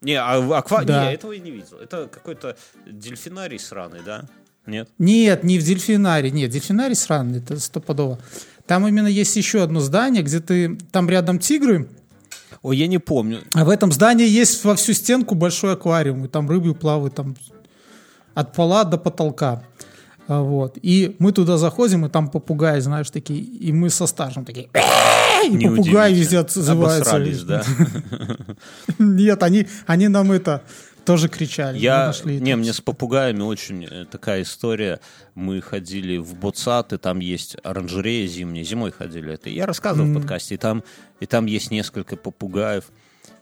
Speaker 3: Не, а аква...
Speaker 2: Да.
Speaker 3: Не, этого я не видел. Это какой-то дельфинарий сраный, да? Нет?
Speaker 2: Нет, не в дельфинарии. Нет, дельфинарий сраный, это стопудово. Там именно есть еще одно здание, где ты... Там рядом тигры,
Speaker 3: Ой, я не помню.
Speaker 2: А в этом здании есть во всю стенку большой аквариум, и там рыбы плавают там от пола до потолка. А, Вот. И мы туда заходим, и там попугаи, знаешь, такие, и мы со стажем такие, и попугаи
Speaker 3: Неудивительно.
Speaker 2: везде отзываются.
Speaker 3: Обосрались, да?
Speaker 2: Нет, они, они нам это тоже кричали.
Speaker 3: Я,
Speaker 2: нашли
Speaker 3: не, мне с попугаями очень э, такая история. Мы ходили в Боцат, и там есть оранжерея зимняя. Зимой ходили это. Я рассказывал в подкасте. И там, и там есть несколько попугаев.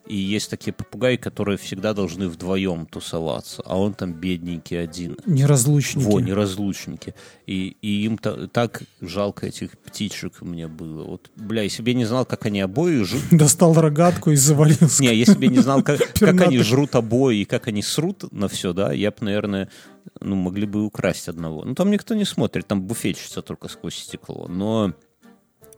Speaker 3: И есть такие попугаи, которые всегда должны вдвоем тусоваться. А он там бедненький один.
Speaker 2: Неразлучники.
Speaker 3: Во, неразлучники. И, и им та- так жалко этих птичек мне было. Вот, бля, я не знал, как они обои живут,
Speaker 2: Достал рогатку и завалился.
Speaker 3: не, я не знал, как, они жрут обои и как они срут на все, да, я бы, наверное, ну, могли бы украсть одного. Ну, там никто не смотрит, там буфетчица только сквозь стекло. Но,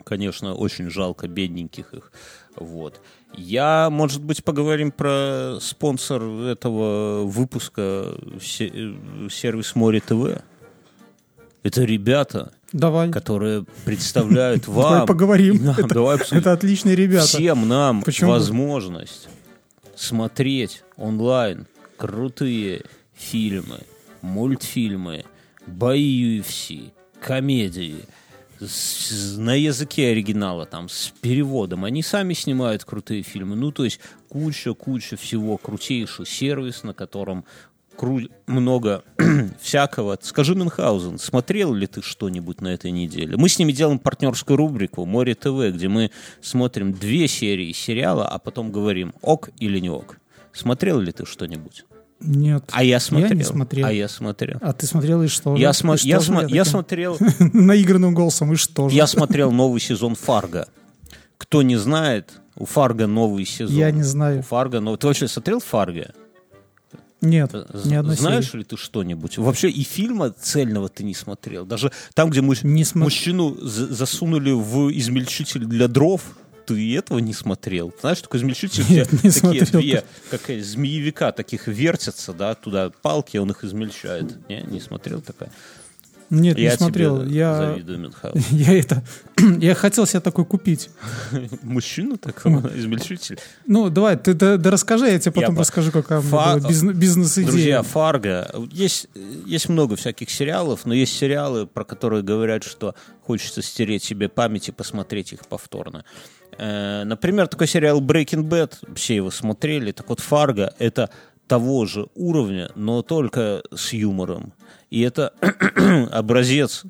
Speaker 3: конечно, очень жалко бедненьких их. Вот. Я, может быть, поговорим про спонсор этого выпуска э, сервис Море ТВ. Это ребята,
Speaker 2: Давай.
Speaker 3: которые представляют вам...
Speaker 2: Давай поговорим.
Speaker 3: нам.
Speaker 2: это,
Speaker 3: Давай обсудим
Speaker 2: это отличные ребята.
Speaker 3: всем нам
Speaker 2: Почему?
Speaker 3: возможность смотреть онлайн крутые фильмы, мультфильмы, бои UFC, комедии с- на языке оригинала, там, с переводом. Они сами снимают крутые фильмы. Ну, то есть куча-куча всего, крутейший сервис, на котором кру- много всякого. Скажи, Мюнхгаузен, смотрел ли ты что-нибудь на этой неделе? Мы с ними делаем партнерскую рубрику «Море ТВ», где мы смотрим две серии сериала, а потом говорим «ок» или «не ок». Смотрел ли ты что-нибудь?
Speaker 2: Нет.
Speaker 3: А я смотрел.
Speaker 2: не смотрел.
Speaker 3: А я смотрел.
Speaker 2: А ты смотрел и что?
Speaker 3: Я,
Speaker 2: же?
Speaker 3: смо-
Speaker 2: И что
Speaker 3: я, смо- я
Speaker 2: таким
Speaker 3: смотрел
Speaker 2: Наигранным голосом, и что же?
Speaker 3: я смотрел новый сезон Фарго. Кто не знает, у Фарго новый сезон.
Speaker 2: Я не
Speaker 3: У
Speaker 2: знаю.
Speaker 3: Фарго, но ты вообще смотрел Фарго?
Speaker 2: Нет,
Speaker 3: З-
Speaker 2: ни одной
Speaker 3: Знаешь
Speaker 2: серии.
Speaker 3: ли ты что-нибудь? Вообще и фильма цельного ты не смотрел. Даже там, где муж-
Speaker 2: Не смо-
Speaker 3: мужчину за- засунули в измельчитель для дров, ты и этого не смотрел. Знаешь, такой измельчитель,
Speaker 2: Нет, не
Speaker 3: такие
Speaker 2: смотрел.
Speaker 3: две, как э, змеевика таких вертятся, да, туда палки, он их измельчает. Не, не смотрел такая?
Speaker 2: Нет, не
Speaker 3: я
Speaker 2: смотрел.
Speaker 3: тебе
Speaker 2: Я,
Speaker 3: завидую, Мюнхгаузен.
Speaker 2: я это, я хотел себе такой купить.
Speaker 3: Мужчину такого, измельчитель.
Speaker 2: Ну, давай, ты да, да расскажи, я тебе потом
Speaker 3: по-
Speaker 2: расскажу, какая
Speaker 3: Фа-
Speaker 2: бизнес- бизнес-идея.
Speaker 3: Друзья, Фарго. Есть, есть много всяких сериалов, но есть сериалы, про которые говорят, что хочется стереть себе память и посмотреть их повторно. Э, Например, такой сериал Breaking Bad, все его смотрели. Так вот, Фарго — это того же уровня, но только с юмором. И это образец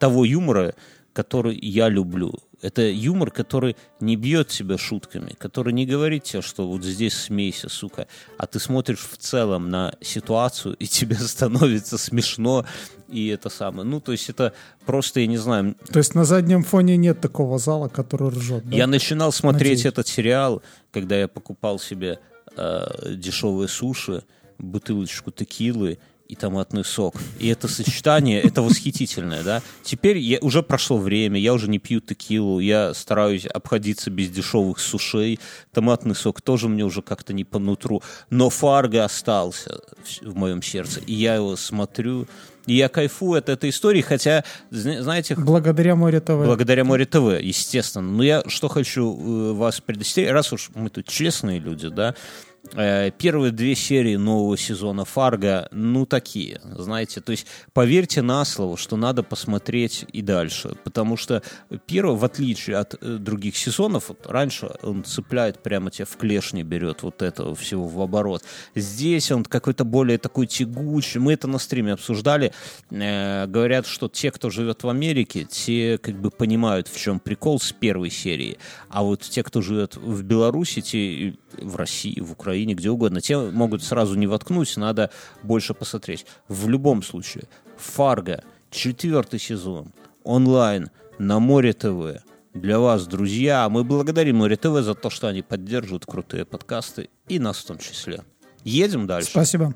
Speaker 3: того юмора, который я люблю. Это юмор, который не бьет тебя шутками, который не говорит тебе, что вот здесь смейся, сука, а ты смотришь в целом на ситуацию, и тебе становится смешно, и это самое. Ну, то есть это просто, я не знаю,
Speaker 2: То есть на заднем фоне нет такого зала, который ржет. да?
Speaker 3: я начинал смотреть
Speaker 2: Надеюсь.
Speaker 3: этот сериал, когда я покупал себе э, дешевые суши, бутылочку текилы и томатный сок. И это сочетание, это восхитительное, да. Теперь я, уже прошло время, я уже не пью текилу, я стараюсь обходиться без дешевых сушей. Томатный сок тоже мне уже как-то не по нутру. Но Фарго остался в, моем сердце. И я его смотрю, и я кайфую от этой истории, хотя, зна- знаете,
Speaker 2: Благодаря Море ТВ.
Speaker 3: Благодаря Море ТВ, естественно. Но я что хочу э, вас предостеречь, раз уж мы тут честные люди, да, Первые две серии нового сезона Фарго, ну, такие, знаете. То есть, поверьте на слово, что надо посмотреть и дальше. Потому что первый, в отличие от э, других сезонов, вот раньше он цепляет прямо тебя в клешни, берет вот этого всего в оборот. Здесь он какой-то более такой тягучий. Мы это на стриме обсуждали. Э, говорят, что те, кто живет в Америке, те как бы понимают, в чем прикол с первой серии. А вот те, кто живет в Беларуси, те в России, в Украине, где угодно, те могут сразу не воткнуть, надо больше посмотреть. В любом случае, Фарго, четвертый сезон, онлайн, на Море ТВ. Для вас, друзья, мы благодарим Море ТВ за то, что они поддерживают крутые подкасты, и нас в том числе. Едем дальше.
Speaker 2: Спасибо.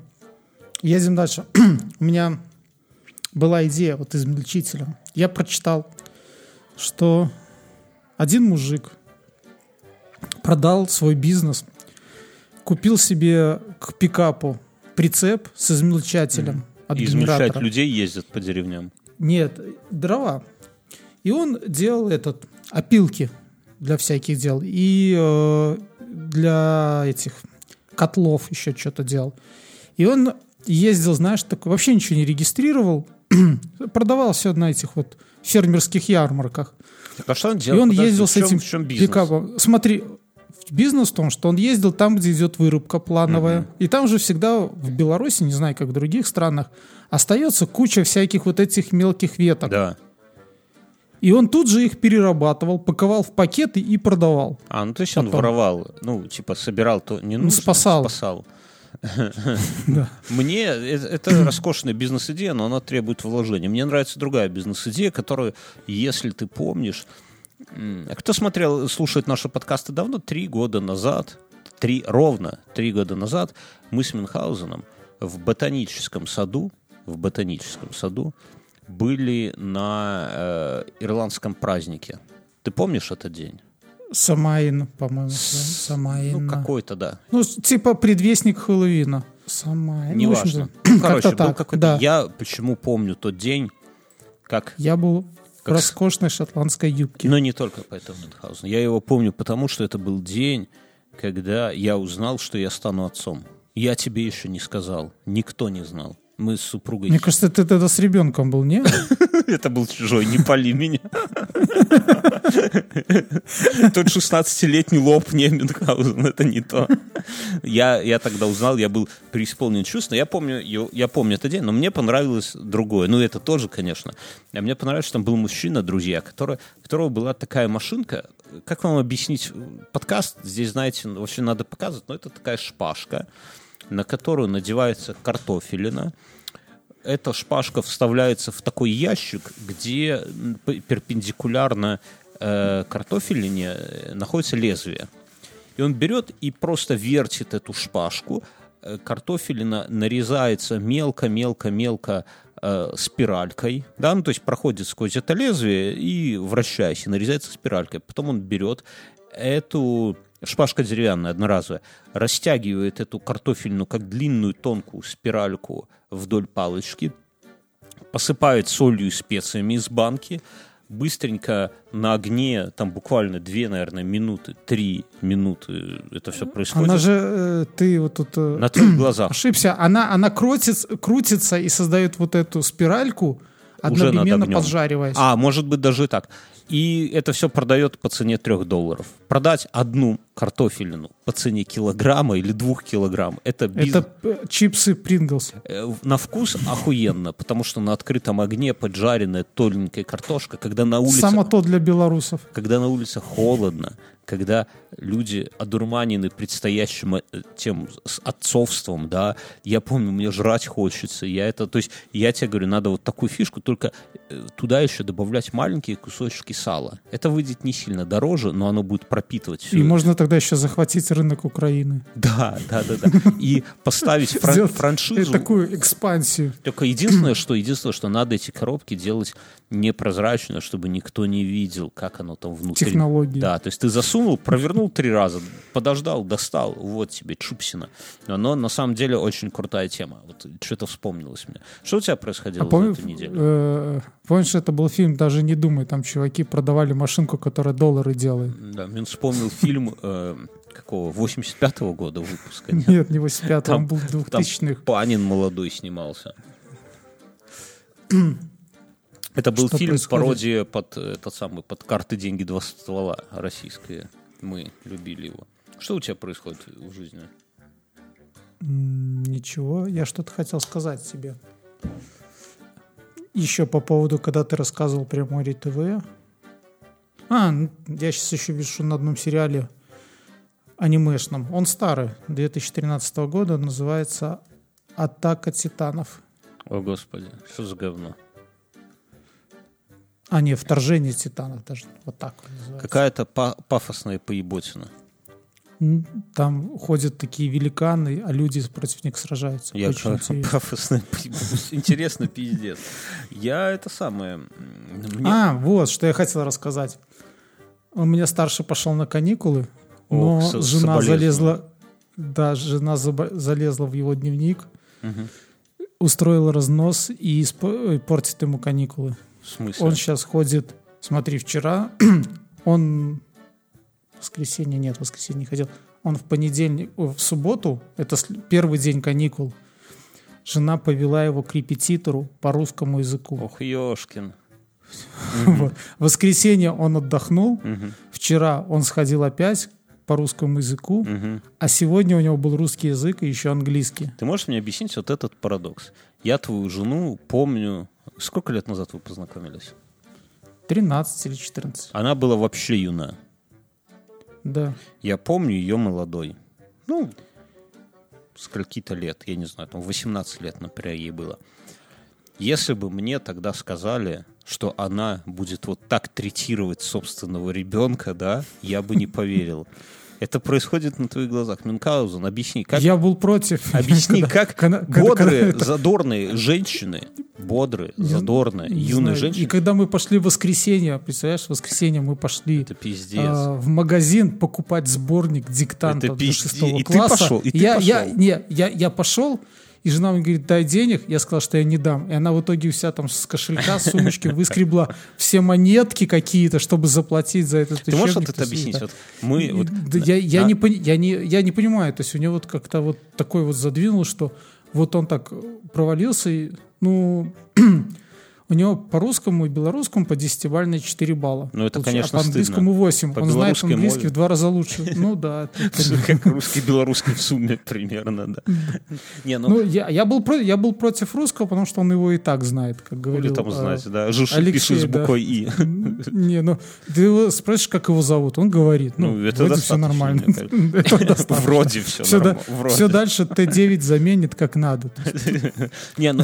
Speaker 2: Едем дальше. У меня была идея вот измельчителя. Я прочитал, что один мужик продал свой бизнес, купил себе к пикапу прицеп с измельчателем от
Speaker 3: Измельчать
Speaker 2: генератора.
Speaker 3: людей ездят по деревням.
Speaker 2: Нет, дрова. И он делал этот опилки для всяких дел. И э, для этих котлов еще что-то делал. И он ездил, знаешь, такой, вообще ничего не регистрировал, продавал все на этих вот фермерских ярмарках.
Speaker 3: Так а что он
Speaker 2: И
Speaker 3: делал?
Speaker 2: он
Speaker 3: Подожди,
Speaker 2: ездил с
Speaker 3: чем-
Speaker 2: этим пикапом. Смотри, бизнес в том, что он ездил там, где идет вырубка плановая. И там же всегда в Беларуси, не знаю, как в других странах, остается куча всяких вот этих мелких веток.
Speaker 3: Да.
Speaker 2: И он тут же их перерабатывал, паковал в пакеты и продавал.
Speaker 3: А, ну то есть он
Speaker 2: Потом.
Speaker 3: воровал, ну, типа собирал то не нужно,
Speaker 2: спасал.
Speaker 3: спасал. Мне это роскошная бизнес-идея, но она требует вложений. Мне нравится другая бизнес-идея, которую, если ты помнишь, кто смотрел, слушает наши подкасты давно, три года назад, три, ровно три года назад, мы с Мюнхгаузеном в ботаническом саду, в ботаническом саду были на э, ирландском празднике. Ты помнишь этот день?
Speaker 2: Самаин, по-моему. Самаин.
Speaker 3: Ну, какой-то, да.
Speaker 2: Ну, типа предвестник Хэллоуина. Самаин. Ну,
Speaker 3: Неважно. Ну, короче,
Speaker 2: как-то
Speaker 3: был какой-то...
Speaker 2: да.
Speaker 3: Я почему помню тот день, как...
Speaker 2: Я был
Speaker 3: Как
Speaker 2: роскошной шотландской юбке.
Speaker 3: Но не только поэтому Мюнхгаузен. Я его помню, потому что это был день, когда я узнал, что я стану отцом. Я тебе еще не сказал. Никто не знал. Мы с супругой...
Speaker 2: Мне кажется, ты тогда с ребенком был, не?
Speaker 3: Это был чужой, не пали меня. Тот 16-летний лоб не Мюнхгаузен, это не то. Я, я тогда узнал, я был преисполнен чувств. Я помню, я помню этот день, но мне понравилось другое. Ну, это тоже, конечно. А мне понравилось, что там был мужчина, друзья, который, у которого была такая машинка. Как вам объяснить? Подкаст здесь, знаете, вообще надо показывать, но это такая шпажка, на которую надевается картофелина эта шпажка вставляется в такой ящик, где перпендикулярно э, картофелине э, находится лезвие. И он берет и просто вертит эту шпажку. Э, Картофелина нарезается мелко-мелко-мелко э, спиралькой, да, ну, то есть проходит сквозь это лезвие и вращаясь, и нарезается спиралькой. Потом он берет эту шпажка деревянная, одноразовая, растягивает эту картофельную, как длинную тонкую спиральку вдоль палочки, посыпает солью и специями из банки, быстренько на огне, там буквально две, наверное, минуты, три минуты это все происходит.
Speaker 2: Она же, э, ты вот тут э,
Speaker 3: На твоих глазах.
Speaker 2: ошибся, она, она крутится, крутится и создает вот эту спиральку,
Speaker 3: Уже
Speaker 2: одновременно
Speaker 3: огнем.
Speaker 2: поджариваясь.
Speaker 3: А, может быть, даже и так. И это все продает по цене трех долларов. Продать одну картофелину по цене килограмма или двух килограмм, это бизнес.
Speaker 2: Это э, чипсы Принглс.
Speaker 3: Э, На вкус охуенно, потому что на открытом огне поджаренная тоненькая картошка, когда на улице,
Speaker 2: Само то для белорусов.
Speaker 3: когда на улице холодно, когда люди одурманены предстоящим э, тем с отцовством, да, я помню, мне жрать хочется, я это, то есть я тебе говорю, надо вот такую фишку, только туда еще добавлять маленькие кусочки сала. Это выйдет не сильно дороже, но оно будет пропитывать всю
Speaker 2: И можно тогда еще захватить рынок Украины.
Speaker 3: Да, да, да, да. И поставить фран- франшизу.
Speaker 2: Такую экспансию.
Speaker 3: Только единственное, что единственное, что надо эти коробки делать непрозрачно, чтобы никто не видел, как оно там внутри.
Speaker 2: Технологии.
Speaker 3: Да, то есть ты засунул, провернул три раза, подождал, достал, вот тебе чупсина. Но на самом деле очень крутая тема. Вот что-то вспомнилось мне. Что у тебя происходило
Speaker 2: А помню,
Speaker 3: за эту неделю?
Speaker 2: э, помнишь, это был фильм «Даже не думай», там чуваки продавали машинку, которая доллары делает.
Speaker 3: Да, мне вспомнил фильм э, какого, 85-го года выпуска? Нет,
Speaker 2: не 85
Speaker 3: Там-
Speaker 2: он был
Speaker 3: там
Speaker 2: 2000-х.
Speaker 3: Панин молодой снимался. Это был
Speaker 2: Что
Speaker 3: фильм
Speaker 2: происходит?
Speaker 3: пародия под э, тот самый под карты деньги два ствола российская. Мы любили его. Что у тебя происходит в жизни?
Speaker 2: Ничего, я что-то хотел сказать тебе. Еще по поводу, когда ты рассказывал про море ТВ. А, ну, я сейчас еще вижу на одном сериале анимешном. Он старый, 2013 года, называется «Атака титанов».
Speaker 3: О, Господи, что за говно?
Speaker 2: А, не, «Вторжение титанов» даже. Вот так называется.
Speaker 3: Какая-то па- пафосная поеботина.
Speaker 2: Там ходят такие великаны, а люди против них сражаются.
Speaker 3: Я
Speaker 2: Очень интересно.
Speaker 3: пафосная поеботина. Интересно, пиздец. Я это самое... мне-
Speaker 2: А, вот, что я хотел рассказать. У меня старший пошел на каникулы, но жена залезла, да, жена залезла в его дневник, устроила разнос и портит ему каникулы.
Speaker 3: В смысле?
Speaker 2: Он сейчас ходит, смотри, вчера он воскресенье нет, воскресенье не ходил. Он в понедельник, в субботу, это первый день каникул. Жена повела его к репетитору по русскому языку.
Speaker 3: Ох, Ёшкин.
Speaker 2: Вот. В воскресенье он отдохнул. Вчера он сходил опять по русскому языку, а сегодня у него был русский язык и еще английский.
Speaker 3: Ты можешь мне объяснить вот этот парадокс? Я твою жену помню... Сколько лет назад вы познакомились?
Speaker 2: 13 или 14.
Speaker 3: Она была вообще юна.
Speaker 2: Да.
Speaker 3: Я помню ее молодой. Ну, скольки-то лет, я не знаю, там 18 лет, например, ей было. Если бы мне тогда сказали, что она будет вот так третировать собственного ребенка, да, я бы не поверил. Это происходит на твоих глазах. Мюнхгаузен, объясни, как
Speaker 2: Я был против.
Speaker 3: Объясни, как бодрые, задорные женщины, бодрые, задорные, юные
Speaker 2: знаю. И
Speaker 3: женщины,
Speaker 2: когда мы пошли в воскресенье, представляешь, в воскресенье мы пошли а, в магазин покупать сборник диктантов шестого
Speaker 3: И ты
Speaker 2: класса.
Speaker 3: пошел, и ты пошел.
Speaker 2: я пошел, и жена мне говорит, дай денег. Я сказал, что я не дам. И она в итоге вся там с кошелька, с сумочки выскребла все монетки какие-то, чтобы заплатить за этот
Speaker 3: Ты можешь вот это объяснить? Вот мы, вот,
Speaker 2: я, я, не, я, не, я не понимаю, то есть у него вот как-то вот такой вот задвинул, что вот он так провалился, и, ну, у него по русскому и белорусскому по десятибалльной 4 балла.
Speaker 3: Ну, это,
Speaker 2: Получ-
Speaker 3: конечно,
Speaker 2: а по английскому 8.
Speaker 3: По
Speaker 2: он знает английский
Speaker 3: мове.
Speaker 2: в два раза лучше. Ну да.
Speaker 3: как русский белорусский в сумме примерно, да. Не, ну,
Speaker 2: Ну, я, был против русского, потому что он его и так знает, как говорил.
Speaker 3: там
Speaker 2: а,
Speaker 3: знать, да. Жуши пишет с буквой «и».
Speaker 2: Не, ну, ты его спросишь, как его зовут, он говорит. Ну,
Speaker 3: Ну, это
Speaker 2: все нормально.
Speaker 3: Вроде все нормально.
Speaker 2: все дальше Т9 заменит как надо.
Speaker 3: Не, ну...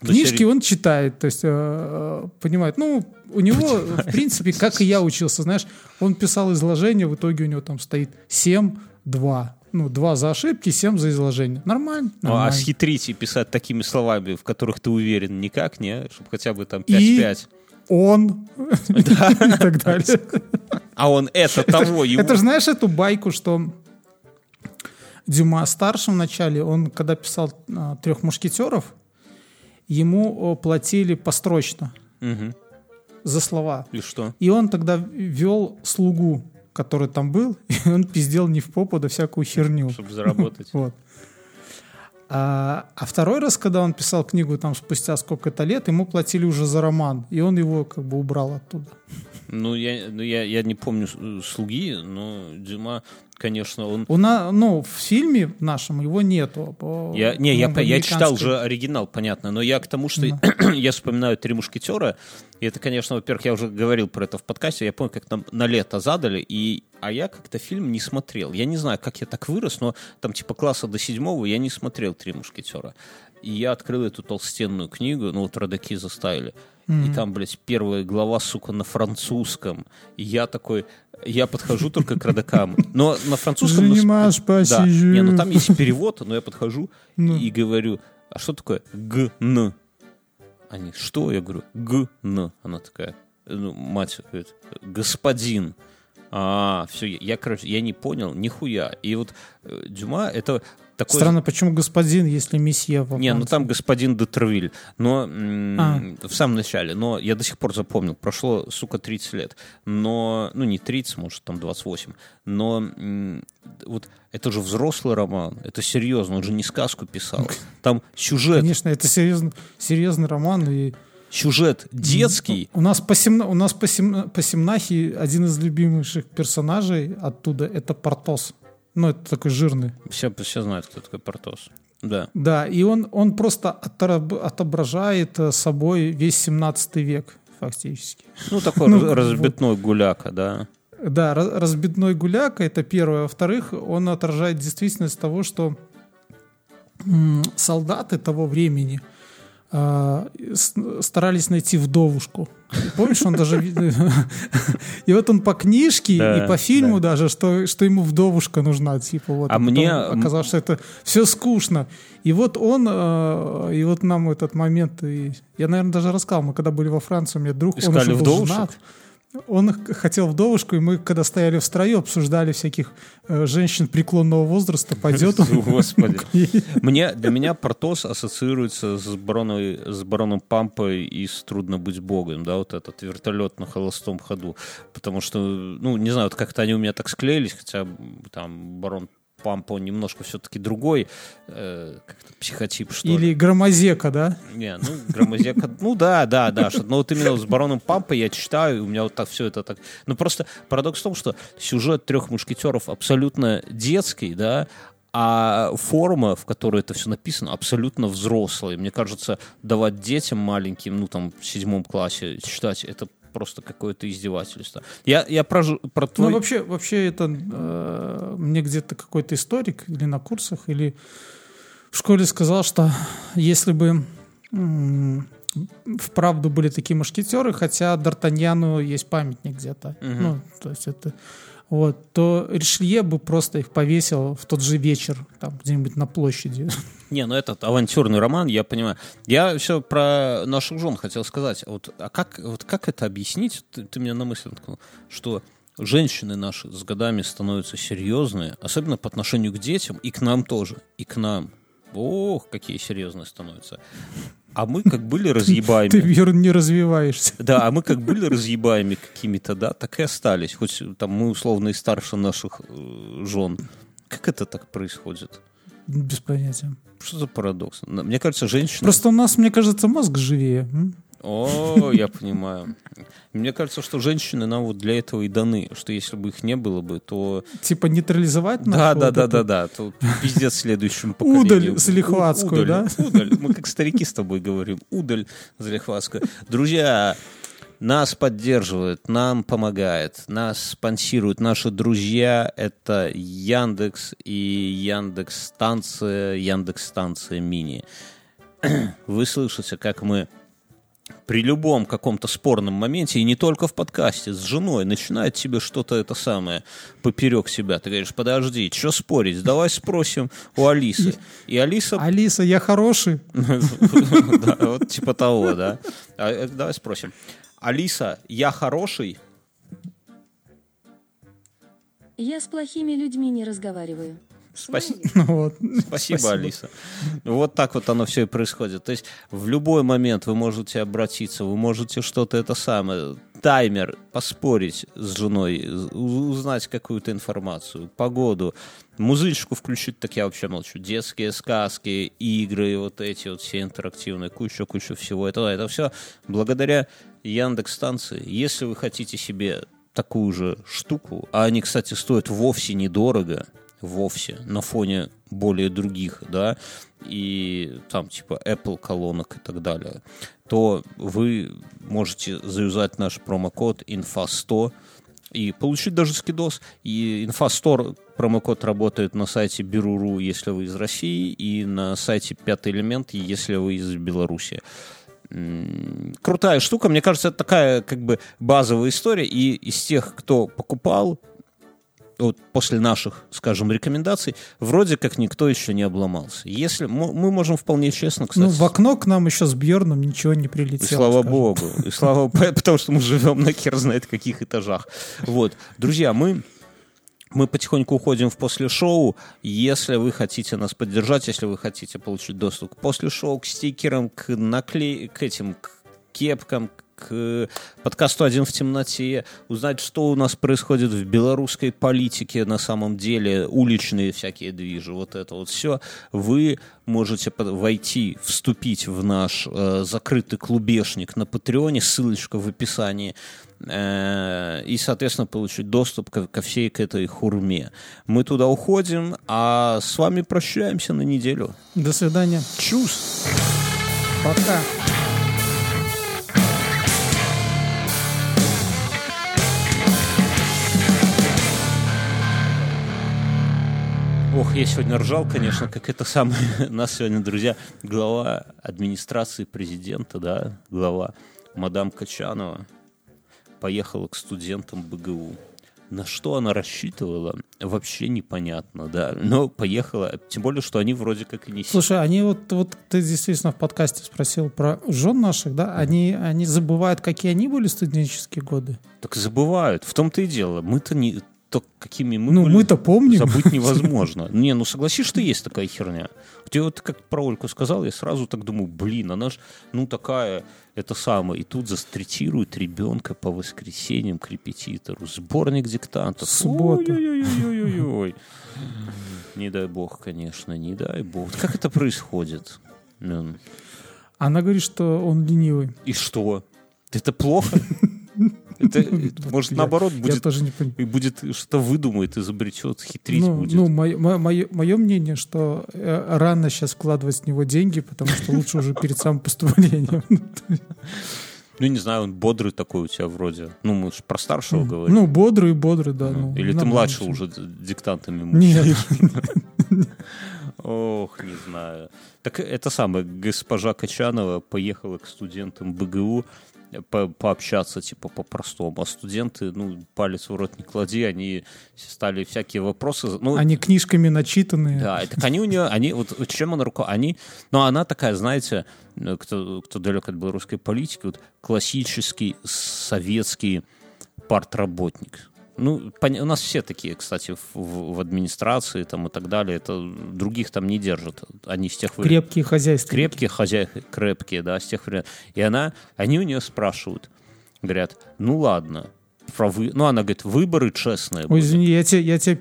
Speaker 2: Книжки он читает, то есть э, э, понимает. Ну, у него, в принципе, как и я учился, знаешь, он писал изложение, в итоге у него там стоит 7, 2. Ну, 2 за ошибки, 7 за изложение. Нормально.
Speaker 3: Ну, а
Speaker 2: нормально.
Speaker 3: схитрить и писать такими словами, в которых ты уверен, никак, не? Чтобы хотя бы там
Speaker 2: И-
Speaker 3: 5-5.
Speaker 2: Он и так далее.
Speaker 3: А он это того, его...
Speaker 2: Это же знаешь эту байку, что Дюма старшим в начале, он когда писал а, трех мушкетеров, ему платили построчно
Speaker 3: Мгм.
Speaker 2: за слова.
Speaker 3: И что?
Speaker 2: И он тогда вел слугу, который там был, и он пиздел не в попу, да всякую херню.
Speaker 3: Чтобы заработать.
Speaker 2: Вот. А, а второй раз, когда он писал книгу там спустя сколько-то лет, ему платили уже за роман, и он его как бы убрал оттуда.
Speaker 3: Ну, я, ну, я, я не помню э, «Слуги», но Дюма, конечно, он...
Speaker 2: У на, ну, в фильме нашем его нету. по-
Speaker 3: Я, не, я,
Speaker 2: ну,
Speaker 3: я читал же оригинал, понятно, но я к тому, что я вспоминаю «Три мушкетера», и это, конечно, во-первых, я уже говорил про это в подкасте, я помню, как нам на лето задали, и, а я как-то фильм не смотрел. Я не знаю, как я так вырос, но там типа класса до седьмого я не смотрел «Три мушкетера». И я открыл эту толстенную книгу, ну вот родаки заставили. И там, блядь, первая глава, сука, на французском. И я такой, я подхожу только к родакам. Но на французском...
Speaker 2: Занимаешь,
Speaker 3: да.
Speaker 2: посижу.
Speaker 3: Не, ну там есть перевод, но я подхожу
Speaker 2: Ну.
Speaker 3: и говорю, а что такое ГН? Они, что? Я говорю, ГН. Она такая, ну, мать говорит, господин. А, все, я, короче, я не понял, нихуя. И вот э, Дюма, это такое...
Speaker 2: Странно, почему господин, если месье во
Speaker 3: Не, ну там господин Детервиль, но
Speaker 2: А.
Speaker 3: в самом начале, но я до сих пор запомнил, прошло, сука, 30 лет, но, ну не 30, может, там 28, но вот это же взрослый роман, это серьезно, он же не сказку писал, там сюжет,
Speaker 2: Конечно, это серьезный, серьезный роман. И
Speaker 3: сюжет детский,
Speaker 2: у нас по, Семна- у нас по, Сем- по Семнахе один из любимейших персонажей оттуда это Портос. Ну, это такой жирный.
Speaker 3: все, все знают, кто такой Портос, да.
Speaker 2: Да, и он, он просто отображает э, собой весь 17 век, фактически.
Speaker 3: Ну, такой
Speaker 2: Ну,
Speaker 3: раз- разбитной гуляка, да.
Speaker 2: Да, разбитной гуляка это первое. Во-вторых, он отражает действительность того, что солдаты того времени старались найти вдовушку. Помнишь, он даже... И вот он по книжке и по фильму даже, что, что ему вдовушка нужна, типа вот.
Speaker 3: А
Speaker 2: потом
Speaker 3: мне-
Speaker 2: оказалось, что это все скучно. И вот он, э, и вот нам этот момент, я, наверное, даже рассказал, мы когда были во Франции, у меня друг, он уже был женат. Он хотел вдовушку, и мы, когда стояли в строю, обсуждали всяких э, женщин преклонного возраста, пойдет он
Speaker 3: Господи. Мне, для меня Портос ассоциируется с, бароной, с бароном Пампой из «Трудно быть богом», да, вот этот вертолет на холостом ходу. Потому что, ну, не знаю, вот как-то они у меня так склеились, хотя там барон Пампа, он немножко все-таки другой, э, как-то психотип, что ли.
Speaker 2: Или громозека, да?
Speaker 3: Не, ну, Громозека, ну да, да, да, что, но вот именно с бароном Пампой я читаю, и у меня вот так все это так... Ну просто парадокс в том, что сюжет трех мушкетеров абсолютно детский, да, а форма, в которой это все написано, абсолютно взрослая. Мне кажется, давать детям маленьким, ну там в седьмом классе читать, это просто какое-то издевательство. Я, я про, про твой...
Speaker 2: Ну, вообще, вообще это э, мне где-то какой-то историк или на курсах, или в школе сказал, что если бы вправду были такие мушкетеры, хотя Д'Артаньяну есть памятник где-то, ну, то есть это... Вот, то Ришелье бы просто их повесил в тот же вечер, там, где-нибудь на площади.
Speaker 3: Не, ну этот авантюрный роман, я понимаю. Я все про наших жен хотел сказать. Вот, а как, вот как это объяснить? Ты, ты меня на мысль наткнул, что женщины наши с годами становятся серьезные, особенно по отношению к детям, и к нам тоже, и к нам. Ох, какие серьезные становятся. А мы как были
Speaker 2: Ты,
Speaker 3: разъебаеми.
Speaker 2: Вер, не развиваешься.
Speaker 3: Да, а мы как были разъебаеми какими-то, да, так и остались. Хоть там мы условно и старше наших э, жен. Как это так происходит?
Speaker 2: Без понятия.
Speaker 3: Что за парадокс? Мне кажется, женщины...
Speaker 2: Просто у нас, мне кажется, мозг живее.
Speaker 3: О, я понимаю. Мне кажется, что женщины нам вот для этого и даны, что если бы их не было бы, то...
Speaker 2: Типа нейтрализовать
Speaker 3: Да,
Speaker 2: нашу
Speaker 3: да, да, да, да, то пиздец следующему поколению.
Speaker 2: Удаль залихватскую, да?
Speaker 3: Удаль. Мы как старики с тобой говорим. Удаль залихватская. Друзья, нас поддерживают, нам помогает, нас спонсируют наши друзья. Это Яндекс и Яндекс станция, Яндекс станция мини. Вы слышите, как мы при любом каком-то спорном моменте, и не только в подкасте, с женой начинает тебе что-то это самое поперек себя. Ты говоришь, подожди, что спорить, давай спросим у Алисы. И Алиса...
Speaker 2: Алиса, я хороший.
Speaker 3: Да, Вот типа того, да. А, э, Давай спросим. Алиса, я хороший?
Speaker 4: Я с плохими людьми не разговариваю.
Speaker 3: Спасибо.
Speaker 2: Вот.
Speaker 3: Спасибо, Алиса. Вот так вот оно все и происходит. То есть в любой момент вы можете обратиться, вы можете что-то это самое, таймер, поспорить с женой, узнать какую-то информацию, погоду, музычку включить, так я вообще молчу, детские сказки, игры, вот эти вот все интерактивные, куча-куча всего этого. Это все благодаря Яндекс станции. Если вы хотите себе такую же штуку, а они, кстати, стоят вовсе недорого, вовсе, на фоне более других, да, и там типа Apple колонок и так далее, то вы можете заюзать наш промокод INFA100 и получить даже скидос. И INFA100 промокод работает на сайте Беру.ру, если вы из России, и на сайте Пятый элемент, если вы из Беларуси. Крутая штука, мне кажется, это такая как бы базовая история, и из тех, кто покупал, вот после наших, скажем, рекомендаций, вроде как никто еще не обломался. Если мы можем вполне честно, кстати,
Speaker 2: Ну, в окно к нам еще с Бьерном ничего не
Speaker 3: и
Speaker 2: прилетело.
Speaker 3: слава
Speaker 2: скажем.
Speaker 3: богу. И слава потому что мы живем на хер знает каких этажах. Вот. Друзья, мы Мы потихоньку уходим в после шоу. Если вы хотите нас поддержать, если вы хотите получить доступ к после шоу, к стикерам, к наклей, к этим, к кепкам, к подкасту «Один в темноте», узнать, что у нас происходит в белорусской политике на самом деле, уличные всякие движи, вот это вот все, вы можете войти, вступить в наш э, закрытый клубешник на Патреоне, ссылочка в описании, и, соответственно, получить доступ ко, ко всей к этой хурме. Мы туда уходим, а с вами прощаемся на неделю.
Speaker 2: До свидания.
Speaker 3: Чус!
Speaker 2: Пока.
Speaker 3: Ох, я сегодня ржал, конечно, как это самое. Нас сегодня, друзья, глава администрации президента, да, глава мадам Качанова поехала к студентам БГУ. На что она рассчитывала, вообще непонятно, да. Но поехала, тем более, что они вроде как и не...
Speaker 2: Слушай, они вот, вот ты действительно в подкасте спросил про жен наших, да? Они, они забывают, какие они были студенческие годы?
Speaker 3: Так забывают, в том-то и дело. Мы-то не то, какими мы
Speaker 2: Ну,
Speaker 3: были,
Speaker 2: мы-то помним.
Speaker 3: забыть невозможно. Не, ну согласись, что есть такая херня. Ты вот как про Ольку сказал, я сразу так думаю, блин, она ж, ну, такая, это самое. И тут застретирует ребенка по воскресеньям к репетитору. Сборник диктантов.
Speaker 2: Суббота.
Speaker 3: Ой-ой-ой-ой-ой. Не дай бог, конечно, не дай бог. Как это происходит?
Speaker 2: Она говорит, что он ленивый.
Speaker 3: И что? Это плохо? Это, может,
Speaker 2: Я-
Speaker 3: наоборот, будет и будет что-то выдумает, изобретет, хитрить
Speaker 2: Ну,
Speaker 3: будет.
Speaker 2: ну мое, мое, мое мнение, что э, рано сейчас вкладывать в него деньги, потому что лучше уже перед самым поступлением.
Speaker 3: Ну, не знаю, он бодрый такой у тебя вроде. Ну, мы же про старшего говорим.
Speaker 2: Ну, бодрый, бодрый, да. ну,
Speaker 3: Или ты младше уже диктантами?
Speaker 2: Нет.
Speaker 3: Ох, не знаю. Так это самое, госпожа Качанова поехала к студентам БГУ по- пообщаться, типа, по-простому. А студенты, ну, палец в рот не клади, они стали всякие вопросы... Ну,
Speaker 2: Они книжками начитанные.
Speaker 3: Да, так они у нее, они, вот чем она руко, они, ну, она такая, знаете, э, кто, кто далек от белорусской политики, вот классический советский партработник. Ну, у нас все такие, кстати, в, в- администрации там и так далее, это других там не держат. Они с тех времен...
Speaker 2: Крепкие хозяйства.
Speaker 3: Крепкие хозяйки, крепкие, да, с тех времен. И она, они у нее спрашивают, говорят, ну ладно, про вы... ну она говорит, выборы честные
Speaker 2: Ой, извини, я тебя, я тебя